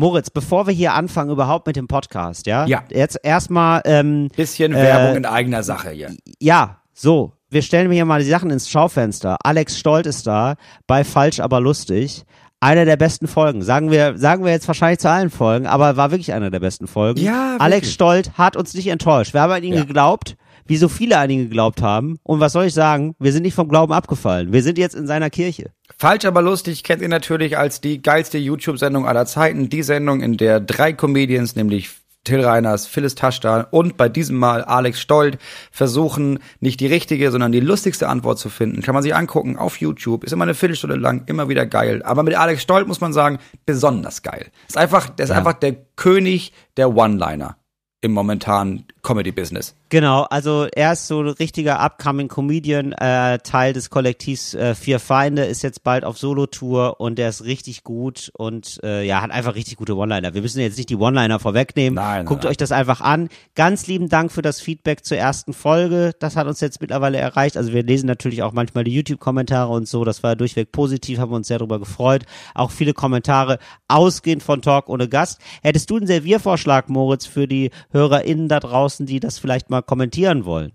Moritz, bevor wir hier anfangen überhaupt mit dem Podcast, ja? Ja. Jetzt erstmal, ähm, Bisschen Werbung in eigener Sache hier. ja, so. Wir stellen hier mal die Sachen ins Schaufenster. Alex Stolt ist da, bei Falsch, aber lustig. Eine der besten Folgen. Sagen wir, sagen wir jetzt wahrscheinlich zu allen Folgen, aber war wirklich eine der besten Folgen. Ja, wirklich. Alex Stolt hat uns nicht enttäuscht. Wir haben an ihn Ja. geglaubt, wie so viele an ihn geglaubt haben. Und was soll ich sagen? Wir sind nicht vom Glauben abgefallen. Wir sind jetzt in seiner Kirche. Falsch, aber lustig kennt ihr natürlich als die geilste YouTube-Sendung aller Zeiten. Die Sendung, in der drei Comedians, nämlich Till Reiners, Phyllis Taschdan und bei diesem Mal Alex Stolt versuchen, nicht die richtige, sondern die lustigste Antwort zu finden. Kann man sich angucken auf YouTube. Ist immer eine Viertelstunde lang, immer wieder geil. Aber mit Alex Stolt muss man sagen, besonders geil. Ist einfach, der ist Ja. einfach der König der One-Liner im momentanen Comedy-Business. Genau, also er ist so ein richtiger upcoming Comedian, äh, Teil des Kollektivs äh, Vier Feinde, ist jetzt bald auf Solo-Tour und der ist richtig gut und äh, ja, hat einfach richtig gute One-Liner. Wir müssen jetzt nicht die One-Liner vorwegnehmen. Nein, Guckt nein. euch das einfach an. Ganz lieben Dank für das Feedback zur ersten Folge. Das hat uns jetzt mittlerweile erreicht. Also wir lesen natürlich auch manchmal die YouTube-Kommentare und so. Das war durchweg positiv, haben wir uns sehr darüber gefreut. Auch viele Kommentare ausgehend von Talk ohne Gast. Hättest du einen Serviervorschlag, Moritz, für die HörerInnen da draußen, die das vielleicht mal kommentieren wollen?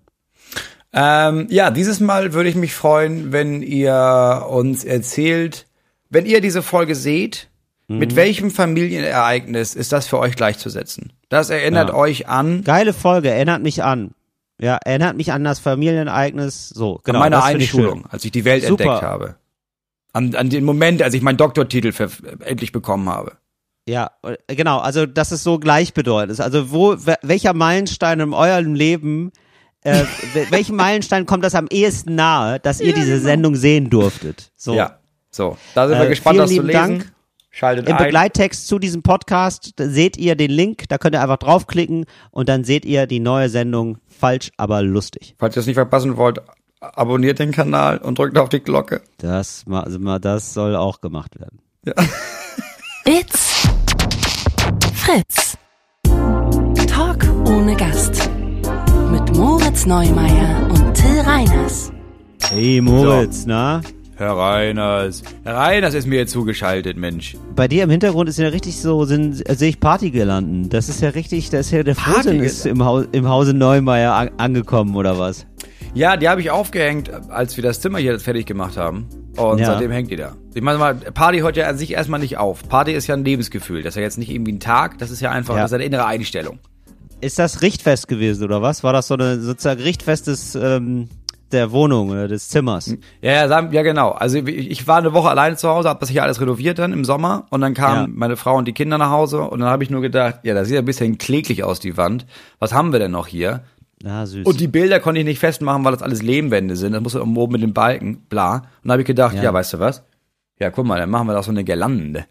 Ähm, ja, dieses Mal würde ich mich freuen, wenn ihr uns erzählt, wenn ihr diese Folge seht, Mhm. mit welchem Familienereignis ist das für euch gleichzusetzen? Das erinnert Ja. euch an, Geile Folge, erinnert mich an. Ja, erinnert mich an das Familienereignis. So, genau. an meine Einschulung, als ich die Welt Super. entdeckt habe. An, an den Moment, als ich meinen Doktortitel ver endlich bekommen habe. Ja, äh, genau. Also, das ist so gleichbedeutend. ist. Also, wo, wel- welcher Meilenstein in eurem Leben, äh, wel- welchem Meilenstein kommt das am ehesten nahe, dass ihr diese Sendung sehen durftet? So. Ja, so. Da sind wir Äh, gespannt, vielen das zu lieben lesen. Dank. Schaltet Im ein. Begleittext zu diesem Podcast seht ihr den Link, da könnt ihr einfach draufklicken und dann seht ihr die neue Sendung Falsch, aber lustig. Falls ihr es nicht verpassen wollt, abonniert den Kanal und drückt auf die Glocke. Das, ma- also mal, das soll auch gemacht werden. It's Fritz. Talk ohne Gast. Mit Moritz Neumeier und Till Reiners. Hey Moritz, na? Herr Reiners. Herr Reiners ist mir jetzt zugeschaltet, Mensch. Bei dir im Hintergrund ist ja richtig so, sind, sehe ich Partygirlanden. Das ist ja richtig, da ist ja der Frohsinn ist im, Haus, im Hause Neumeier an, angekommen, oder was? Ja, die habe ich aufgehängt, als wir das Zimmer hier fertig gemacht haben. Und Ja. seitdem hängt die da. Ich meine mal, Party hört ja an sich erstmal nicht auf. Party ist ja ein Lebensgefühl. Das ist ja jetzt nicht irgendwie ein Tag, das ist ja einfach, Ja. das ist eine innere Einstellung. Ist das Richtfest gewesen, oder was? War das so eine sozusagen Richtfest des, ähm, der Wohnung oder des Zimmers? Ja, ja, ja genau. Also ich war eine Woche alleine zu Hause, habe das hier alles renoviert dann im Sommer und dann kamen Ja. meine Frau und die Kinder nach Hause und dann habe ich nur gedacht, ja, das sieht ja ein bisschen kläglich aus, die Wand. Was haben wir denn noch hier? Na, süß. Und die Bilder konnte ich nicht festmachen, weil das alles Lehmwände sind. Das muss oben mit den Balken, bla. Und da habe ich gedacht, Ja. ja. weißt du was? Ja, guck mal, dann machen wir doch so eine Girlande.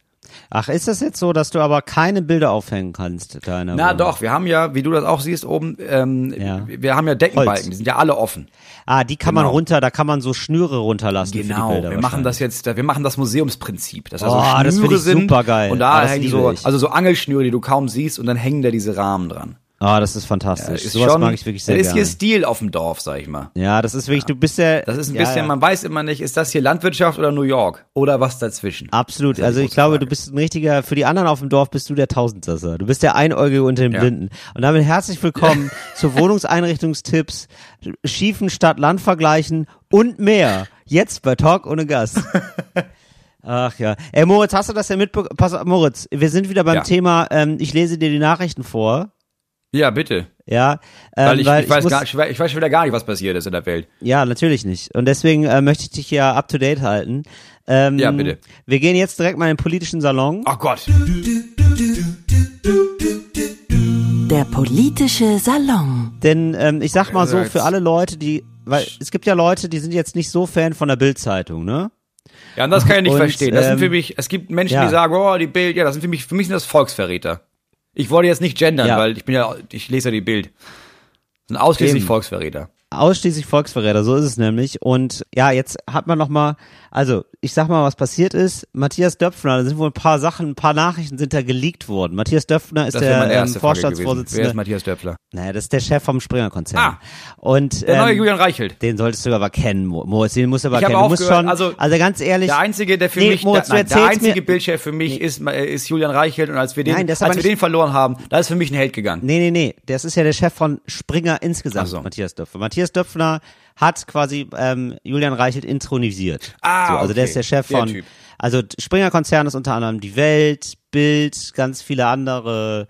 Ach, ist das jetzt so, dass du aber keine Bilder aufhängen kannst da in der Na Wohnung? doch, wir haben ja, wie du das auch siehst oben, ähm, Ja. wir haben ja Deckenbalken, Holz. die sind ja alle offen. Ah, die kann man Genau. runter, da kann man so Schnüre runterlassen für die Genau, Bilder wir machen das jetzt, wir machen das Museumsprinzip. Dass da Oh, so Schnüre das find ich sind supergeil. Und Ah, da das hängen so, also so Angelschnüre, die du kaum siehst und dann hängen da diese Rahmen dran. Ah, das ist fantastisch. ist Sowas schon, mag ich wirklich sehr Das ist gerne. hier Stil auf dem Dorf, sag ich mal. Ja, das ist wirklich, du bist ja. Das ist ein ja, bisschen, ja. man weiß immer nicht, ist das hier Landwirtschaft oder New York? Oder was dazwischen? Absolut. Also ich glaube, Frage. du bist ein richtiger, für die anderen auf dem Dorf bist du der Tausendsasser. Du bist der Einäugige unter den Ja. Blinden. Und damit herzlich willkommen zu Wohnungseinrichtungstipps, schiefen Stadt-Land-Vergleichen und mehr. Jetzt bei Talk ohne Gast. Ach ja. Ey Moritz, hast du das denn mitbekommen? Pass auf, Moritz, wir sind wieder beim Ja. Thema, ähm, ich lese dir die Nachrichten vor. Ja, bitte. Ja, ähm, Weil ich, ich, weiß muss- gar, ich, weiß, ich weiß schon wieder gar nicht, was passiert ist in der Welt. Ja, natürlich nicht. Und deswegen äh, möchte ich dich ja up to date halten. Ähm, Ja, bitte. Wir gehen jetzt direkt mal in den politischen Salon. Ach Gott. Der politische Salon. Denn ähm, ich sag mal so, für alle Leute, die, weil es gibt ja Leute, die sind jetzt nicht so Fan von der Bild-Zeitung, ne? Ja, und das kann ich nicht Und, verstehen. Das ähm, sind für mich, es gibt Menschen, ja. die sagen, oh, die Bild, ja, das sind für mich, für mich sind das Volksverräter. Ich wollte jetzt nicht gendern, Ja. weil ich bin ja, ich lese ja die Bild. Sind ausschließlich. Volksverräter. Ausschließlich Volksverräter, so ist es nämlich. Und ja, jetzt hat man noch mal Also, ich sag mal, was passiert ist. Matthias Döpfner, da sind wohl ein paar Sachen, ein paar Nachrichten sind da geleakt worden. Matthias Döpfner ist der ähm, gewesen. Wer ist Vorstandsvorsitzende. Matthias Döpfler? Naja, das ist der Chef vom Springer-Konzern. Ah. Und Der neue ähm, Julian Reichelt. den solltest du aber kennen, Mo- Moritz. Den musst du aber Ich kennen. Du musst aufgehört, schon, also- also ganz ehrlich. Der einzige, der für Nee, mich, Moritz, du nein, der einzige mir- Bildchef für mich ist, äh, ist Julian Reichelt und als wir den, Nein, das als wir nicht- den verloren haben, da ist für mich ein Held gegangen. Nee, nee, nee. Das ist ja der Chef von Springer insgesamt, so. Matthias Döpfner. Matthias Döpfner hat quasi ähm, Julian Reichelt intronisiert. Ah, so, also okay. der ist der Chef von. Der also Springer Konzern ist unter anderem die Welt, Bild, ganz viele andere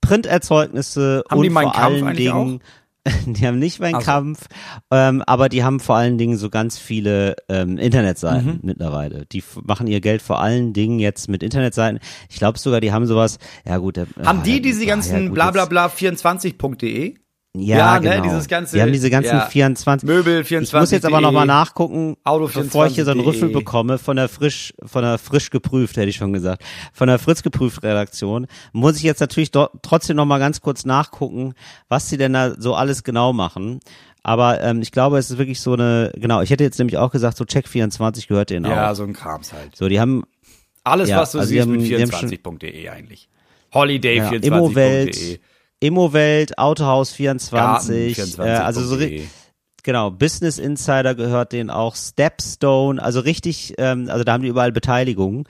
Printerzeugnisse haben und die vor Kampf allen Dingen. Auch? Die haben nicht meinen also. Kampf, ähm, aber die haben vor allen Dingen so ganz viele ähm, Internetseiten mhm. mittlerweile. Die machen ihr Geld vor allen Dingen jetzt mit Internetseiten. Ich glaube sogar, die haben sowas. Ja gut. Der, haben ah, die diese ah, ganzen ja, blablabla24.de? Ja, ja ne, genau. ne, dieses ganze. Wir haben diese ganzen ja. 24. Möbel 24. Ich muss jetzt aber nochmal nachgucken, Auto bevor ich hier so einen Rüffel bekomme von der frisch, von der frisch geprüft, hätte ich schon gesagt, von der Fritz geprüft Redaktion, muss ich jetzt natürlich trotzdem nochmal ganz kurz nachgucken, was sie denn da so alles genau machen. Aber ähm, ich glaube, es ist wirklich so eine, genau, ich hätte jetzt nämlich auch gesagt, so Check 24 gehört denen ja, auch. Ja, so ein Krams halt. So, die haben. Alles, ja, was du also siehst haben, mit 24.de eigentlich. Holiday24.de. Ja, Immowelt, Autohaus 24, Garten äh, also so, 24.de. Genau, Business Insider gehört denen auch, Stepstone, also richtig, ähm, also da haben die überall Beteiligungen.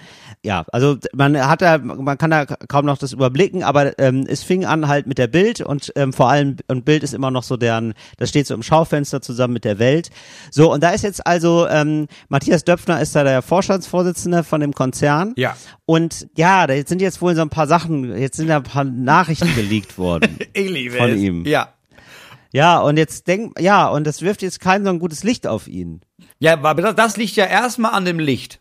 Ja, also man hat da, man kann da kaum noch das überblicken, aber ähm, es fing an halt mit der Bild und ähm, vor allem, und Bild ist immer noch so deren, das steht so im Schaufenster zusammen mit der Welt. So, und da ist jetzt also, ähm, Matthias Döpfner ist da der Vorstandsvorsitzende von dem Konzern. Ja. Und ja, da sind jetzt wohl so ein paar Sachen, jetzt sind da ein paar Nachrichten geleakt worden. Ich liebe Von es. ihm. Ja. Ja, und jetzt denk, ja, und das wirft jetzt kein so ein gutes Licht auf ihn. Ja, aber das, das liegt ja erstmal an dem Licht.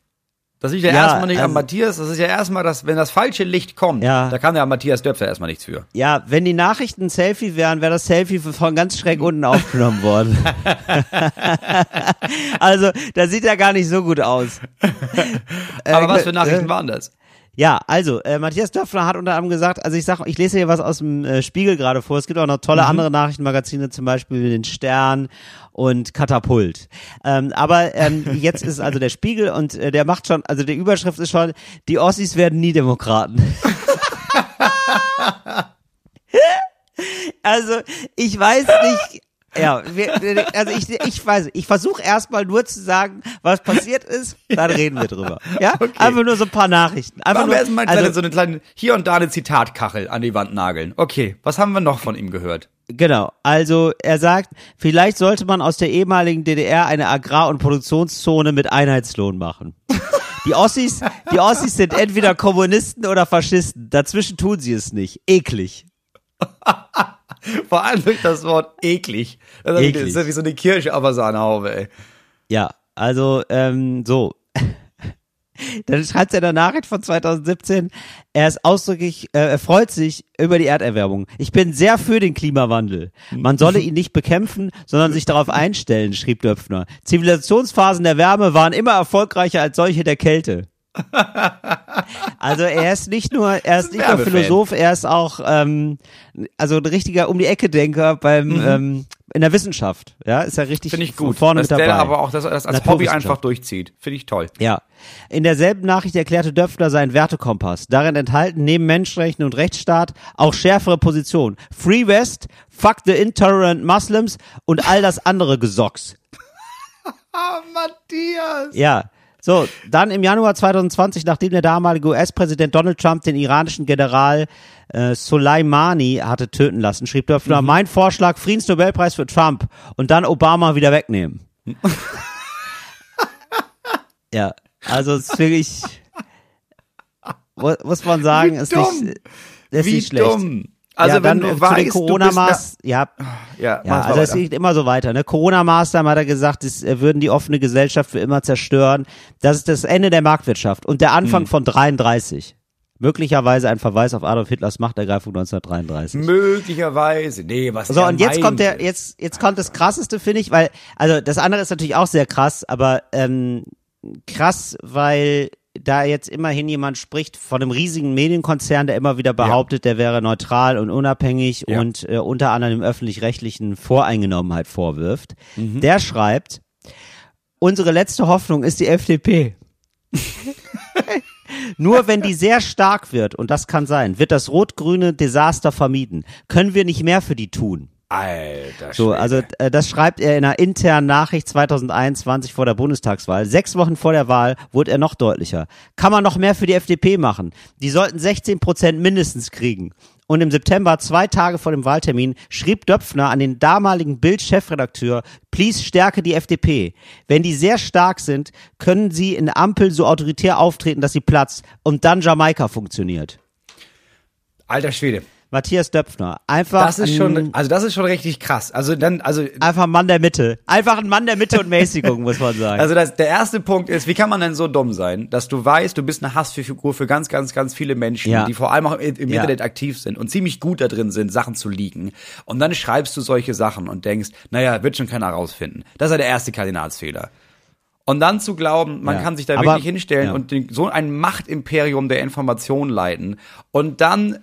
Das liegt ja, Ja, erstmal nicht an also- Matthias, das ist ja erstmal das, wenn das falsche Licht kommt, Ja. da kann ja Matthias Döpfer erstmal nichts für. Ja, wenn die Nachrichten ein Selfie wären, wäre das Selfie von ganz schräg unten aufgenommen worden. also, das sieht ja gar nicht so gut aus. Aber Äh, was für äh, Nachrichten waren das? Ja, also, äh, Matthias Döpfner hat unter anderem gesagt, also ich sag, ich lese hier was aus dem äh, Spiegel gerade vor. Es gibt auch noch tolle Mhm. andere Nachrichtenmagazine, zum Beispiel den Stern und Katapult. Ähm, aber ähm, jetzt ist also der Spiegel und äh, der macht schon, also die Überschrift ist schon, die Ossis werden nie Demokraten. also, ich weiß nicht. Ja, wir, also ich, ich weiß, ich versuche erstmal nur zu sagen, was passiert ist, dann reden wir drüber. Ja, einfach nur so ein paar Nachrichten. Einfach Machen nur, wir erstmal also, so eine kleine, hier und da eine Zitatkachel an die Wand nageln. Okay, was haben wir noch von ihm gehört? Genau, also er sagt, vielleicht sollte man aus der ehemaligen DDR eine Agrar- und Produktionszone mit Einheitslohn machen. Die Ossis, die Ossis sind entweder Kommunisten oder Faschisten. Dazwischen tun sie es nicht. Eklig. Vor allem durch das Wort eklig. Das Eklig. ist ja wie so eine Kirsche auf der Sahnehaube, ey. Ja, also ähm, so. Dann schreibt er in der Nachricht von 2017, er ist ausdrücklich, äh, er freut sich über die Erderwärmung. Ich bin sehr für den Klimawandel. Man solle ihn nicht bekämpfen, sondern sich darauf einstellen, schrieb Döpfner. Zivilisationsphasen der Wärme waren immer erfolgreicher als solche der Kälte. Also er ist nicht nur, er ist nicht nur. Philosoph, er ist auch ähm, also ein richtiger um die Ecke Denker beim ähm, in der Wissenschaft. Ja, ist er richtig Finde ich gut. vorne dass mit dabei. der aber auch das, das als Hobby einfach durchzieht. Finde ich toll. Ja. In derselben Nachricht erklärte Döpfner seinen Wertekompass. Darin enthalten neben Menschenrechten und Rechtsstaat auch schärfere Positionen. Free West, fuck the intolerant Muslims und all das andere Gesocks. Ah, Matthias! Ja. So, dann im Januar 2020, nachdem der damalige US-Präsident Donald Trump den iranischen General äh, Soleimani hatte töten lassen, schrieb Döpfner, mein Vorschlag, Friedensnobelpreis für Trump und dann Obama wieder wegnehmen. ja, also es ist wirklich, mu- muss man sagen, Wie ist dumm. nicht, ist Wie nicht schlecht. dumm. Also ja, wenn dann du äh, zu weißt, den du bist ja, da, ja, ja, mach also es geht immer so weiter. Ne? Corona-Maßnahmen hat er gesagt, es äh, würden die offene Gesellschaft für immer zerstören. Das ist das Ende der Marktwirtschaft und der Anfang Hm. von 33. Möglicherweise ein Verweis auf Adolf Hitlers Machtergreifung 1933. Möglicherweise. Nee, was So, und jetzt kommt der, jetzt, jetzt kommt das krasseste, finde ich, weil, also das andere ist natürlich auch sehr krass, aber ähm, krass, weil da jetzt immerhin jemand spricht von einem riesigen Medienkonzern, der immer wieder behauptet, der wäre neutral und unabhängig Ja. und äh, unter anderem öffentlich-rechtlichen Voreingenommenheit vorwirft. Mhm. Der schreibt, unsere letzte Hoffnung ist die FDP. Nur wenn die sehr stark wird, und das kann sein, wird das rot-grüne Desaster vermieden. Können wir nicht mehr für die tun? Alter So, also äh, das schreibt er in einer internen Nachricht 2021 vor der Bundestagswahl. Sechs Wochen vor der Wahl wurde er noch deutlicher. Kann man noch mehr für die FDP machen? Die sollten 16 Prozent mindestens kriegen. Und im September, zwei Tage vor dem Wahltermin, schrieb Döpfner an den damaligen Bild-Chefredakteur, please stärke die FDP. Wenn die sehr stark sind, können sie in Ampel so autoritär auftreten, dass sie platzt und dann Jamaika funktioniert. Alter Schwede. Matthias Döpfner, einfach Das ist schon, also das ist schon richtig krass. Also dann, also Einfach ein Mann der Mitte. Einfach ein Mann der Mitte und Mäßigung, muss man sagen. Also das, der erste Punkt ist, wie kann man denn so dumm sein, dass du weißt, du bist eine Hassfigur für ganz, ganz, ganz viele Menschen, Ja. die vor allem auch im, im Ja. Internet aktiv sind und ziemlich gut da drin sind, Sachen zu leaken. Und dann schreibst du solche Sachen und denkst, naja, wird schon keiner rausfinden. Das ist ja der erste Kardinalsfehler. Und dann zu glauben, man Ja. kann sich da Aber- wirklich hinstellen ja. und den, so ein Machtimperium der Information leiten und dann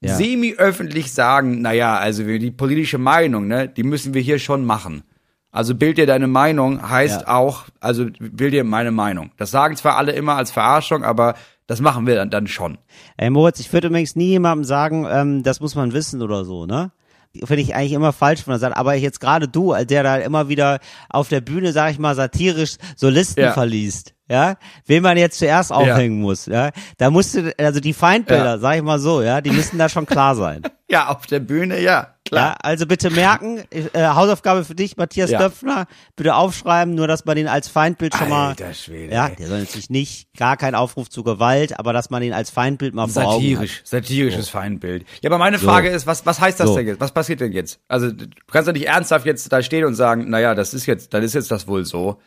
Ja. semi-öffentlich sagen, naja, also die politische Meinung, ne, die müssen wir hier schon machen. Also bild dir deine Meinung heißt Ja. auch, also bild dir meine Meinung. Das sagen zwar alle immer als Verarschung, aber das machen wir dann, dann schon. Ey Moritz, ich würde übrigens nie jemandem sagen, ähm, das muss man wissen oder so, ne? Finde ich eigentlich immer falsch, wenn man sagt, aber jetzt gerade du, der da immer wieder auf der Bühne, sag ich mal, satirisch Solisten Ja. verliest, ja, wen man jetzt zuerst aufhängen muss, ja, da musste, also die Feindbilder, Ja. sag ich mal so, ja, die müssen da schon klar sein. Ja, auf der Bühne, ja, Ja, klar. also bitte merken, äh, Hausaufgabe für dich, Matthias Ja. Döpfner, bitte aufschreiben, nur dass man den als Feindbild schon mal, Alter Schwede. ja, der soll natürlich nicht, gar kein Aufruf zu Gewalt, aber dass man ihn als Feindbild mal vor hat. Satirisch, satirisches Feindbild. Ja, aber meine Frage ist, was, was heißt das So. denn jetzt? Was passiert denn jetzt? Also, du kannst ja nicht ernsthaft jetzt da stehen und sagen, naja, das ist jetzt, dann ist jetzt das wohl so.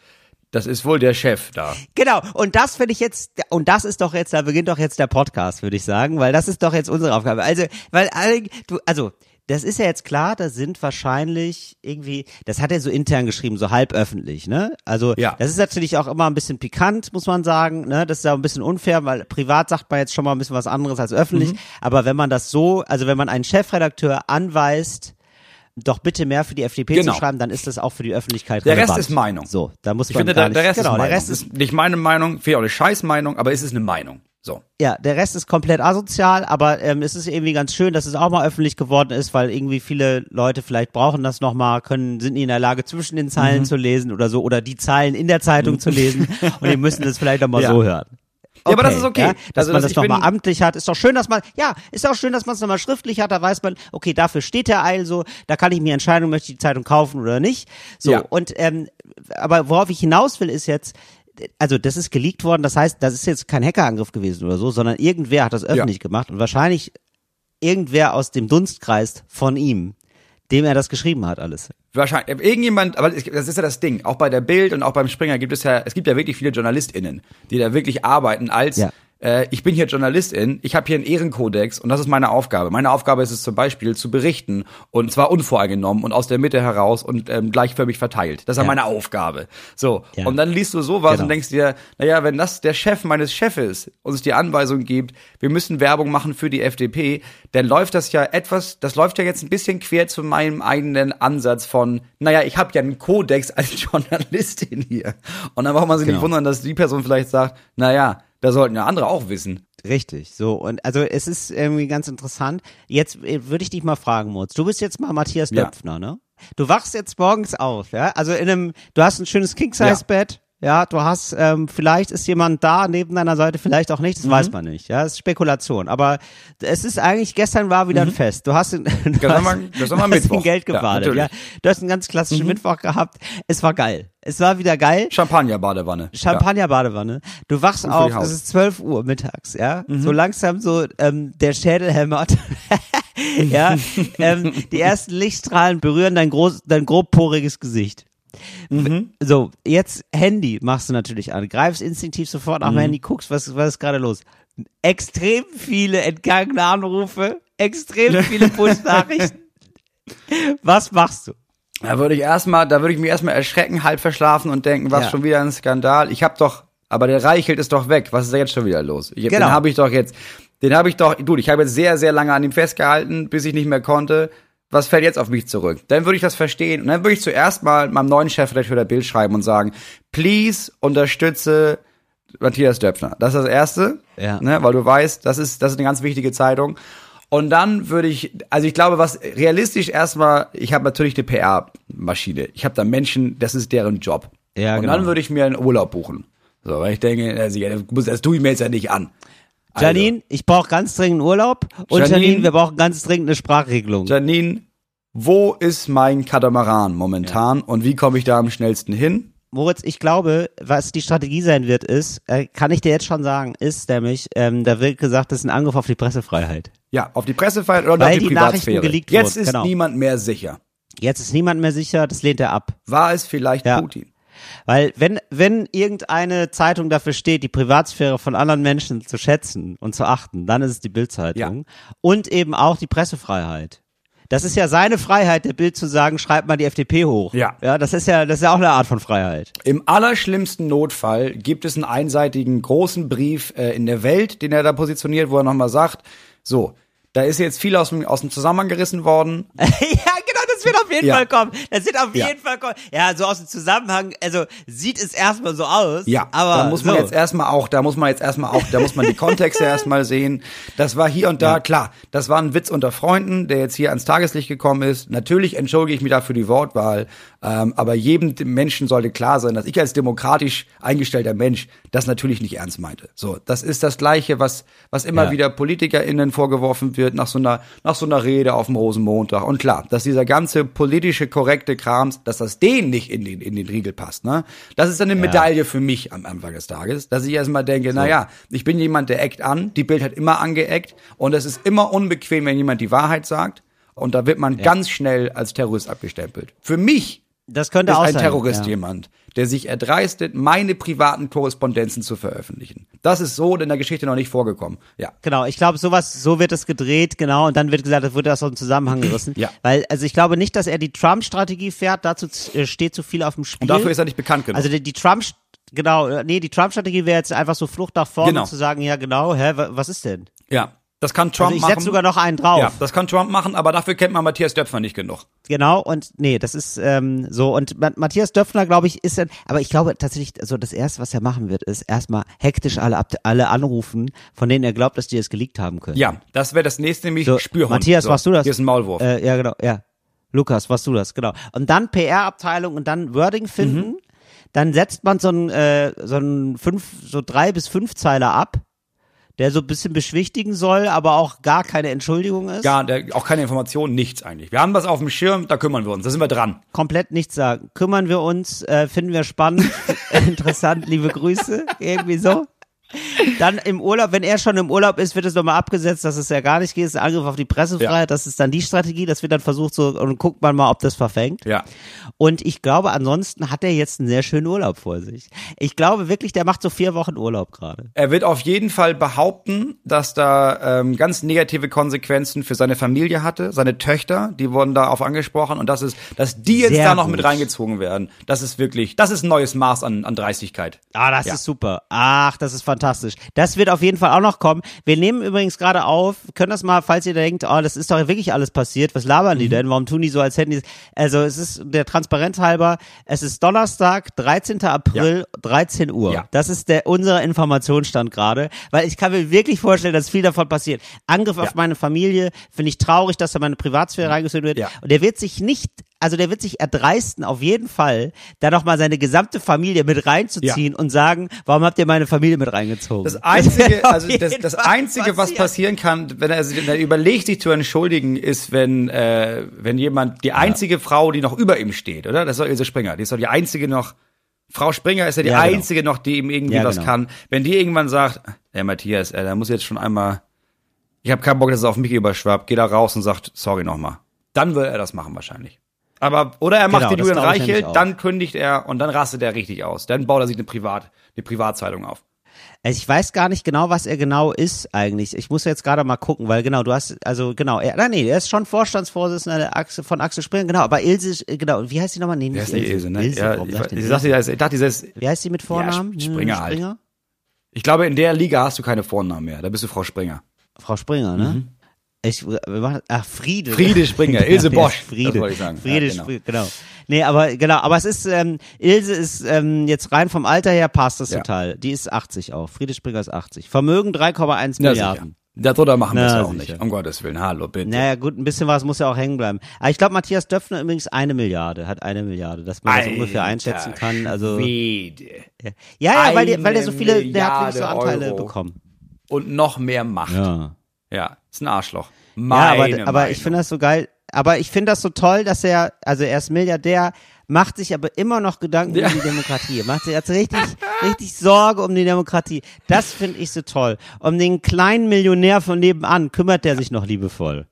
Das ist wohl der Chef da. Genau, und das finde ich jetzt, und das ist doch jetzt, da beginnt doch jetzt der Podcast, würde ich sagen, weil das ist doch jetzt unsere Aufgabe. Also, weil, alle- du, also, das ist ja jetzt klar, da sind wahrscheinlich irgendwie, das hat er so intern geschrieben, so halb öffentlich, ne? Also, Ja. das ist natürlich auch immer ein bisschen pikant, muss man sagen, ne? Das ist ja ein bisschen unfair, weil privat sagt man jetzt schon mal ein bisschen was anderes als öffentlich, Mhm. aber wenn man das so, also wenn man einen Chefredakteur anweist, doch bitte mehr für die FDP Genau. zu schreiben, dann ist das auch für die Öffentlichkeit Der relevant. Rest ist Meinung. So, da muss Ich man finde, gar der, nicht, der Rest genau, ist Meinung. der Rest ist nicht meine Meinung, finde ich auch eine Scheißmeinung, aber es ist eine Meinung. So. Ja, der Rest ist komplett asozial, aber ähm, es ist irgendwie ganz schön, dass es auch mal öffentlich geworden ist, weil irgendwie viele Leute vielleicht brauchen das nochmal, können, sind nie in der Lage, zwischen den Mhm. Zeilen zu lesen oder so, oder die Zeilen in der Zeitung zu lesen und die müssen das vielleicht nochmal Ja. so hören. Ja, aber das ist okay. Ja, dass Also, man das- nochmal amtlich hat, ist doch schön, dass man, ja, ist auch schön, dass man es nochmal schriftlich hat, da weiß man, okay, dafür steht der also, da kann ich mir entscheiden, möchte ich die Zeitung kaufen oder nicht. So, Ja. und, ähm, aber worauf ich hinaus will, ist jetzt, also das ist geleakt worden, das heißt, das ist jetzt kein Hackerangriff gewesen oder so, sondern irgendwer hat das öffentlich gemacht und wahrscheinlich irgendwer aus dem Dunstkreis von ihm, dem er das geschrieben hat, alles. Wahrscheinlich, irgendjemand, aber das ist ja das Ding. Auch bei der Bild und auch beim Springer gibt es ja, es gibt ja wirklich viele JournalistInnen, die da wirklich arbeiten als, Ja. Äh, ich bin hier Journalistin, ich habe hier einen Ehrenkodex und das ist meine Aufgabe. Meine Aufgabe ist es zum Beispiel zu berichten und zwar unvoreingenommen und aus der Mitte heraus und ähm, gleichförmig verteilt. Das ist ja meine Aufgabe. So. Ja. Und dann liest du sowas Genau. und denkst dir, naja, wenn das der Chef meines Chefes uns die Anweisung gibt, wir müssen Werbung machen für die FDP, dann läuft das ja etwas, das läuft ja jetzt ein bisschen quer zu meinem eigenen Ansatz von, naja, ich habe ja einen Kodex als Journalistin hier. Und dann braucht man sich Genau. nicht wundern, dass die Person vielleicht sagt, naja, da sollten ja andere auch wissen. Richtig, so und also es ist irgendwie ganz interessant. Jetzt äh, würde ich dich mal fragen, Mutz. Du bist jetzt mal Matthias Ja. Döpfner, ne? Du wachst jetzt morgens auf, ja? Also in einem, du hast ein schönes King-Size-Bett, ja. Du hast, ähm, vielleicht ist jemand da neben deiner Seite, vielleicht auch nicht, das Mhm. weiß man nicht, ja? Das ist Spekulation. Aber es ist eigentlich, gestern war wieder ein Fest. Du hast, du war- hast, war du hast den Geld Ja, gebadet, ja, natürlich. Du hast einen ganz klassischen Mittwoch gehabt. Es war geil. Es war wieder geil. Champagner-Badewanne. Champagner-Badewanne. Du wachst die auf, es ist 12 Uhr mittags, ja. Mhm. So langsam so ähm, der Schädel hämmert. ja. ähm, die ersten Lichtstrahlen berühren dein, groß, dein grobporiges Gesicht. Mhm. So, jetzt Handy machst du natürlich an. Greifst instinktiv sofort Mhm. nach dem Handy, guckst, was, was ist gerade los. Extrem viele entgangene Anrufe, extrem viele Push-Nachrichten. was machst du? Da würde ich erstmal, da würde ich mich erstmal erschrecken, halb verschlafen und denken, was Ja. schon wieder ein Skandal. Ich habe doch, aber der Reichelt ist doch weg. Was ist da jetzt schon wieder los? Ich, Genau. Den habe ich doch jetzt, den habe ich doch, du, ich habe jetzt sehr, sehr lange an ihm festgehalten, bis ich nicht mehr konnte. Was fällt jetzt auf mich zurück? Dann würde ich das verstehen und dann würde ich zuerst mal meinem neuen Chefredakteur der Bild schreiben und sagen, please unterstütze Matthias Döpfner. Das ist das Erste, Ja. ne, weil du weißt, das ist, das ist eine ganz wichtige Zeitung. Und dann würde ich, also ich glaube, was realistisch erstmal, ich habe natürlich eine PR-Maschine. Ich habe da Menschen, das ist deren Job. Ja, und genau. dann würde ich mir einen Urlaub buchen. So, weil ich denke, also, das tue ich mir jetzt ja nicht an. Janine, ich brauche ganz dringend Urlaub. Und Janine- Janine, wir brauchen ganz dringend eine Sprachregelung. Janine, wo ist mein Katamaran momentan und wie komme ich da am schnellsten hin? Moritz, ich glaube, was die Strategie sein wird, ist, äh, kann ich dir jetzt schon sagen, ist nämlich, ähm, da wird gesagt, das ist ein Angriff auf die Pressefreiheit. Ja, auf die Pressefreiheit oder Weil auf die, die Nachrichten Privatsphäre. Jetzt wurden, ist genau. niemand mehr sicher. Jetzt ist niemand mehr sicher, das lehnt er ab. War es vielleicht Ja. Putin? Weil wenn, wenn irgendeine Zeitung dafür steht, die Privatsphäre von anderen Menschen zu schätzen und zu achten, dann ist es die Bildzeitung. Und eben auch die Pressefreiheit. Das ist ja seine Freiheit, der Bild zu sagen, schreibt mal die FDP hoch. Ja. Ja, das ist ja, das ist ja auch eine Art von Freiheit. Im allerschlimmsten Notfall gibt es einen einseitigen großen Brief äh, in der Welt, den er da positioniert, wo er nochmal sagt, so, da ist jetzt viel aus dem, aus dem Zusammenhang gerissen worden. ja, das wird auf jeden Ja. Fall kommen. Das wird auf Ja. jeden Fall kommen. Ja, so aus dem Zusammenhang, also sieht es erstmal so aus. Ja, aber da muss man so. jetzt erstmal auch, da muss man jetzt erstmal auch, da muss man die Kontexte erstmal sehen. Das war hier und da, klar, das war ein Witz unter Freunden, der jetzt hier ans Tageslicht gekommen ist. Natürlich entschuldige ich mich dafür die Wortwahl, ähm, aber jedem Menschen sollte klar sein, dass ich als demokratisch eingestellter Mensch das natürlich nicht ernst meinte. So, das ist das Gleiche, was, was immer Ja. wieder PolitikerInnen vorgeworfen wird nach so einer, nach so einer Rede auf dem Rosenmontag. Und klar, dass dieser ganze politische, korrekte Krams, dass das denen nicht in den, in den Riegel passt, ne? Das ist dann eine Medaille für mich am Anfang des Tages, dass ich erstmal denke, na ja, ich bin jemand, der eckt an, die Bild hat immer angeeckt und es ist immer unbequem, wenn jemand die Wahrheit sagt. Und da wird man ganz schnell als Terrorist abgestempelt. Für mich das könnte ist auch ein sein. Terrorist ja. jemand, der sich erdreistet, meine privaten Korrespondenzen zu veröffentlichen. Das ist so in der Geschichte noch nicht vorgekommen. Ja. Genau, ich glaube, sowas, so wird es gedreht, genau, und dann wird gesagt, es wurde das aus dem Zusammenhang gerissen. Ja. Weil, also ich glaube nicht, dass er die Trump-Strategie fährt, dazu äh, steht zu viel auf dem Spiel. Und dafür ist er nicht bekannt genug. Also die, die Trump, genau, äh, nee, die Trump-Strategie wäre jetzt einfach so Flucht nach vorne Genau. zu sagen, ja genau, hä, wa- was ist denn? ja. Das kann Trump Also ich machen. setze sogar noch einen drauf. ja, das kann Trump machen, aber dafür kennt man Matthias Döpfner nicht genug. Genau, und nee, das ist ähm, so. Und Ma- Matthias Döpfner, glaube ich, ist dann, aber ich glaube tatsächlich, also das erste, was er machen wird, ist erstmal hektisch alle, ab, alle anrufen, von denen er glaubt, dass die es geleakt haben können. Ja, das wäre das nächste, nämlich So, Spürhund. Matthias, so, warst du das? Hier ist ein Maulwurf. Äh, ja, genau, ja. Lukas, warst du das, genau. Und dann PR-Abteilung und dann Wording finden. Mhm. Dann setzt man so einen, äh, so einen fünf, so drei bis fünf Zeiler ab, der so ein bisschen beschwichtigen soll, aber auch gar keine Entschuldigung ist. Gar, der, auch keine Informationen, nichts eigentlich. Wir haben was auf dem Schirm, da kümmern wir uns, da sind wir dran. komplett nichts sagen. Kümmern wir uns, äh, finden wir spannend, interessant, liebe Grüße, irgendwie so. Dann im Urlaub, wenn er schon im Urlaub ist, wird es nochmal abgesetzt, dass es ja gar nicht geht, das ist ein Angriff auf die Pressefreiheit, das ist dann die Strategie, das wird dann versucht so, und guckt man mal, ob das verfängt. Ja. Und ich glaube, ansonsten hat er jetzt einen sehr schönen Urlaub vor sich. Ich glaube wirklich, der macht so vier Wochen Urlaub gerade. Er wird auf jeden Fall behaupten, dass da ähm, ganz negative Konsequenzen für seine Familie hatte, seine Töchter, die wurden da auf angesprochen und das ist, dass die jetzt Sehr da noch gut. mit reingezogen werden. Das ist wirklich, das ist ein neues Maß an, an Dreistigkeit. Ah, das Ja. ist super. Ach, das ist fantastisch. Das wird auf jeden Fall auch noch kommen. Wir nehmen übrigens gerade auf, können das mal, falls ihr denkt, oh, das ist doch wirklich alles passiert. Was labern Mhm. die denn? Warum tun die so, als hätten die Also, es ist der Transparenz halber, es ist Donnerstag, 13. April, 13 Uhr. Ja. Das ist der unser Informationsstand gerade, weil ich kann mir wirklich vorstellen, dass viel davon passiert. Angriff auf Ja. meine Familie, finde ich traurig, dass da meine Privatsphäre reingezogen wird. Ja. Und der wird sich nicht also der wird sich erdreisten, auf jeden Fall, da noch mal seine gesamte Familie mit reinzuziehen und sagen, warum habt ihr meine Familie mit reingezogen? Das einzige, also das, das einzige, was passieren kann, wenn er, wenn er überlegt, sich zu entschuldigen, ist, wenn äh, wenn jemand die einzige Frau, die noch über ihm steht, oder? Das ist doch Ilse Springer. Die ist doch die einzige noch. Frau Springer ist ja die Ja, genau. einzige noch, die ihm irgendwie Ja, was genau. kann. Wenn die irgendwann sagt, Herr Matthias, äh, da muss jetzt schon einmal, ich habe keinen Bock, dass es auf mich überschwappt, geh da raus und sagt, sorry nochmal. Dann will er das machen wahrscheinlich. Aber, oder er macht Genau, die das Julian Reichelt, dann kündigt er und dann rastet er richtig aus. Dann baut er sich eine Privat, eine Privatzeitung auf. Also ich weiß gar nicht genau, was er genau ist eigentlich. Ich muss jetzt gerade mal gucken, weil genau, du hast, also genau, er, nein, nee, er ist schon Vorstandsvorsitzender der Achse, von Axel Springer, genau, aber Ilse, äh, genau, wie heißt die nochmal? Nee, nicht die Ilse, ne? ja, ich, ich Ilse? dachte, das- ich dachte, dieses, Wie heißt sie mit Vornamen? Sp- Springer halt. Springer? ich glaube, in der Liga hast du keine Vornamen mehr. Da bist du Frau Springer. Frau Springer, ne? Mhm. Ich, wir machen, ach, Friede. Friede Springer, Ilse Bosch, Friede, das wollte ich sagen. Friede Ja, genau. Springer, genau. Nee, aber genau, aber es ist, ähm, Ilse ist ähm, jetzt rein vom Alter her passt das Ja. total. Die ist 80 auch. Friede Springer ist 80. Vermögen 3,1 Ja, Milliarden. sicher. Darunter machen wir es ja auch sicher. nicht. Um Gottes Willen. Hallo, bitte. Naja, gut, ein bisschen was muss ja auch hängen bleiben. Aber ich glaube, Matthias Döpfner übrigens eine Milliarde, hat eine Milliarde, dass man das ungefähr einschätzen kann. Also Schwede. ja, ja, weil der, weil der so viele, der hat wirklich so Milliarde Anteile Euro. bekommen. Und noch mehr Macht. Ja, Ja. ist ein Arschloch. Ja, Meine aber, aber ich finde das so geil. Aber ich finde das so toll, dass er, also er ist Milliardär, macht sich aber immer noch Gedanken Ja. um die Demokratie. Macht sich jetzt richtig, richtig Sorge um die Demokratie. Das finde ich so toll. Um den kleinen Millionär von nebenan kümmert er sich noch liebevoll.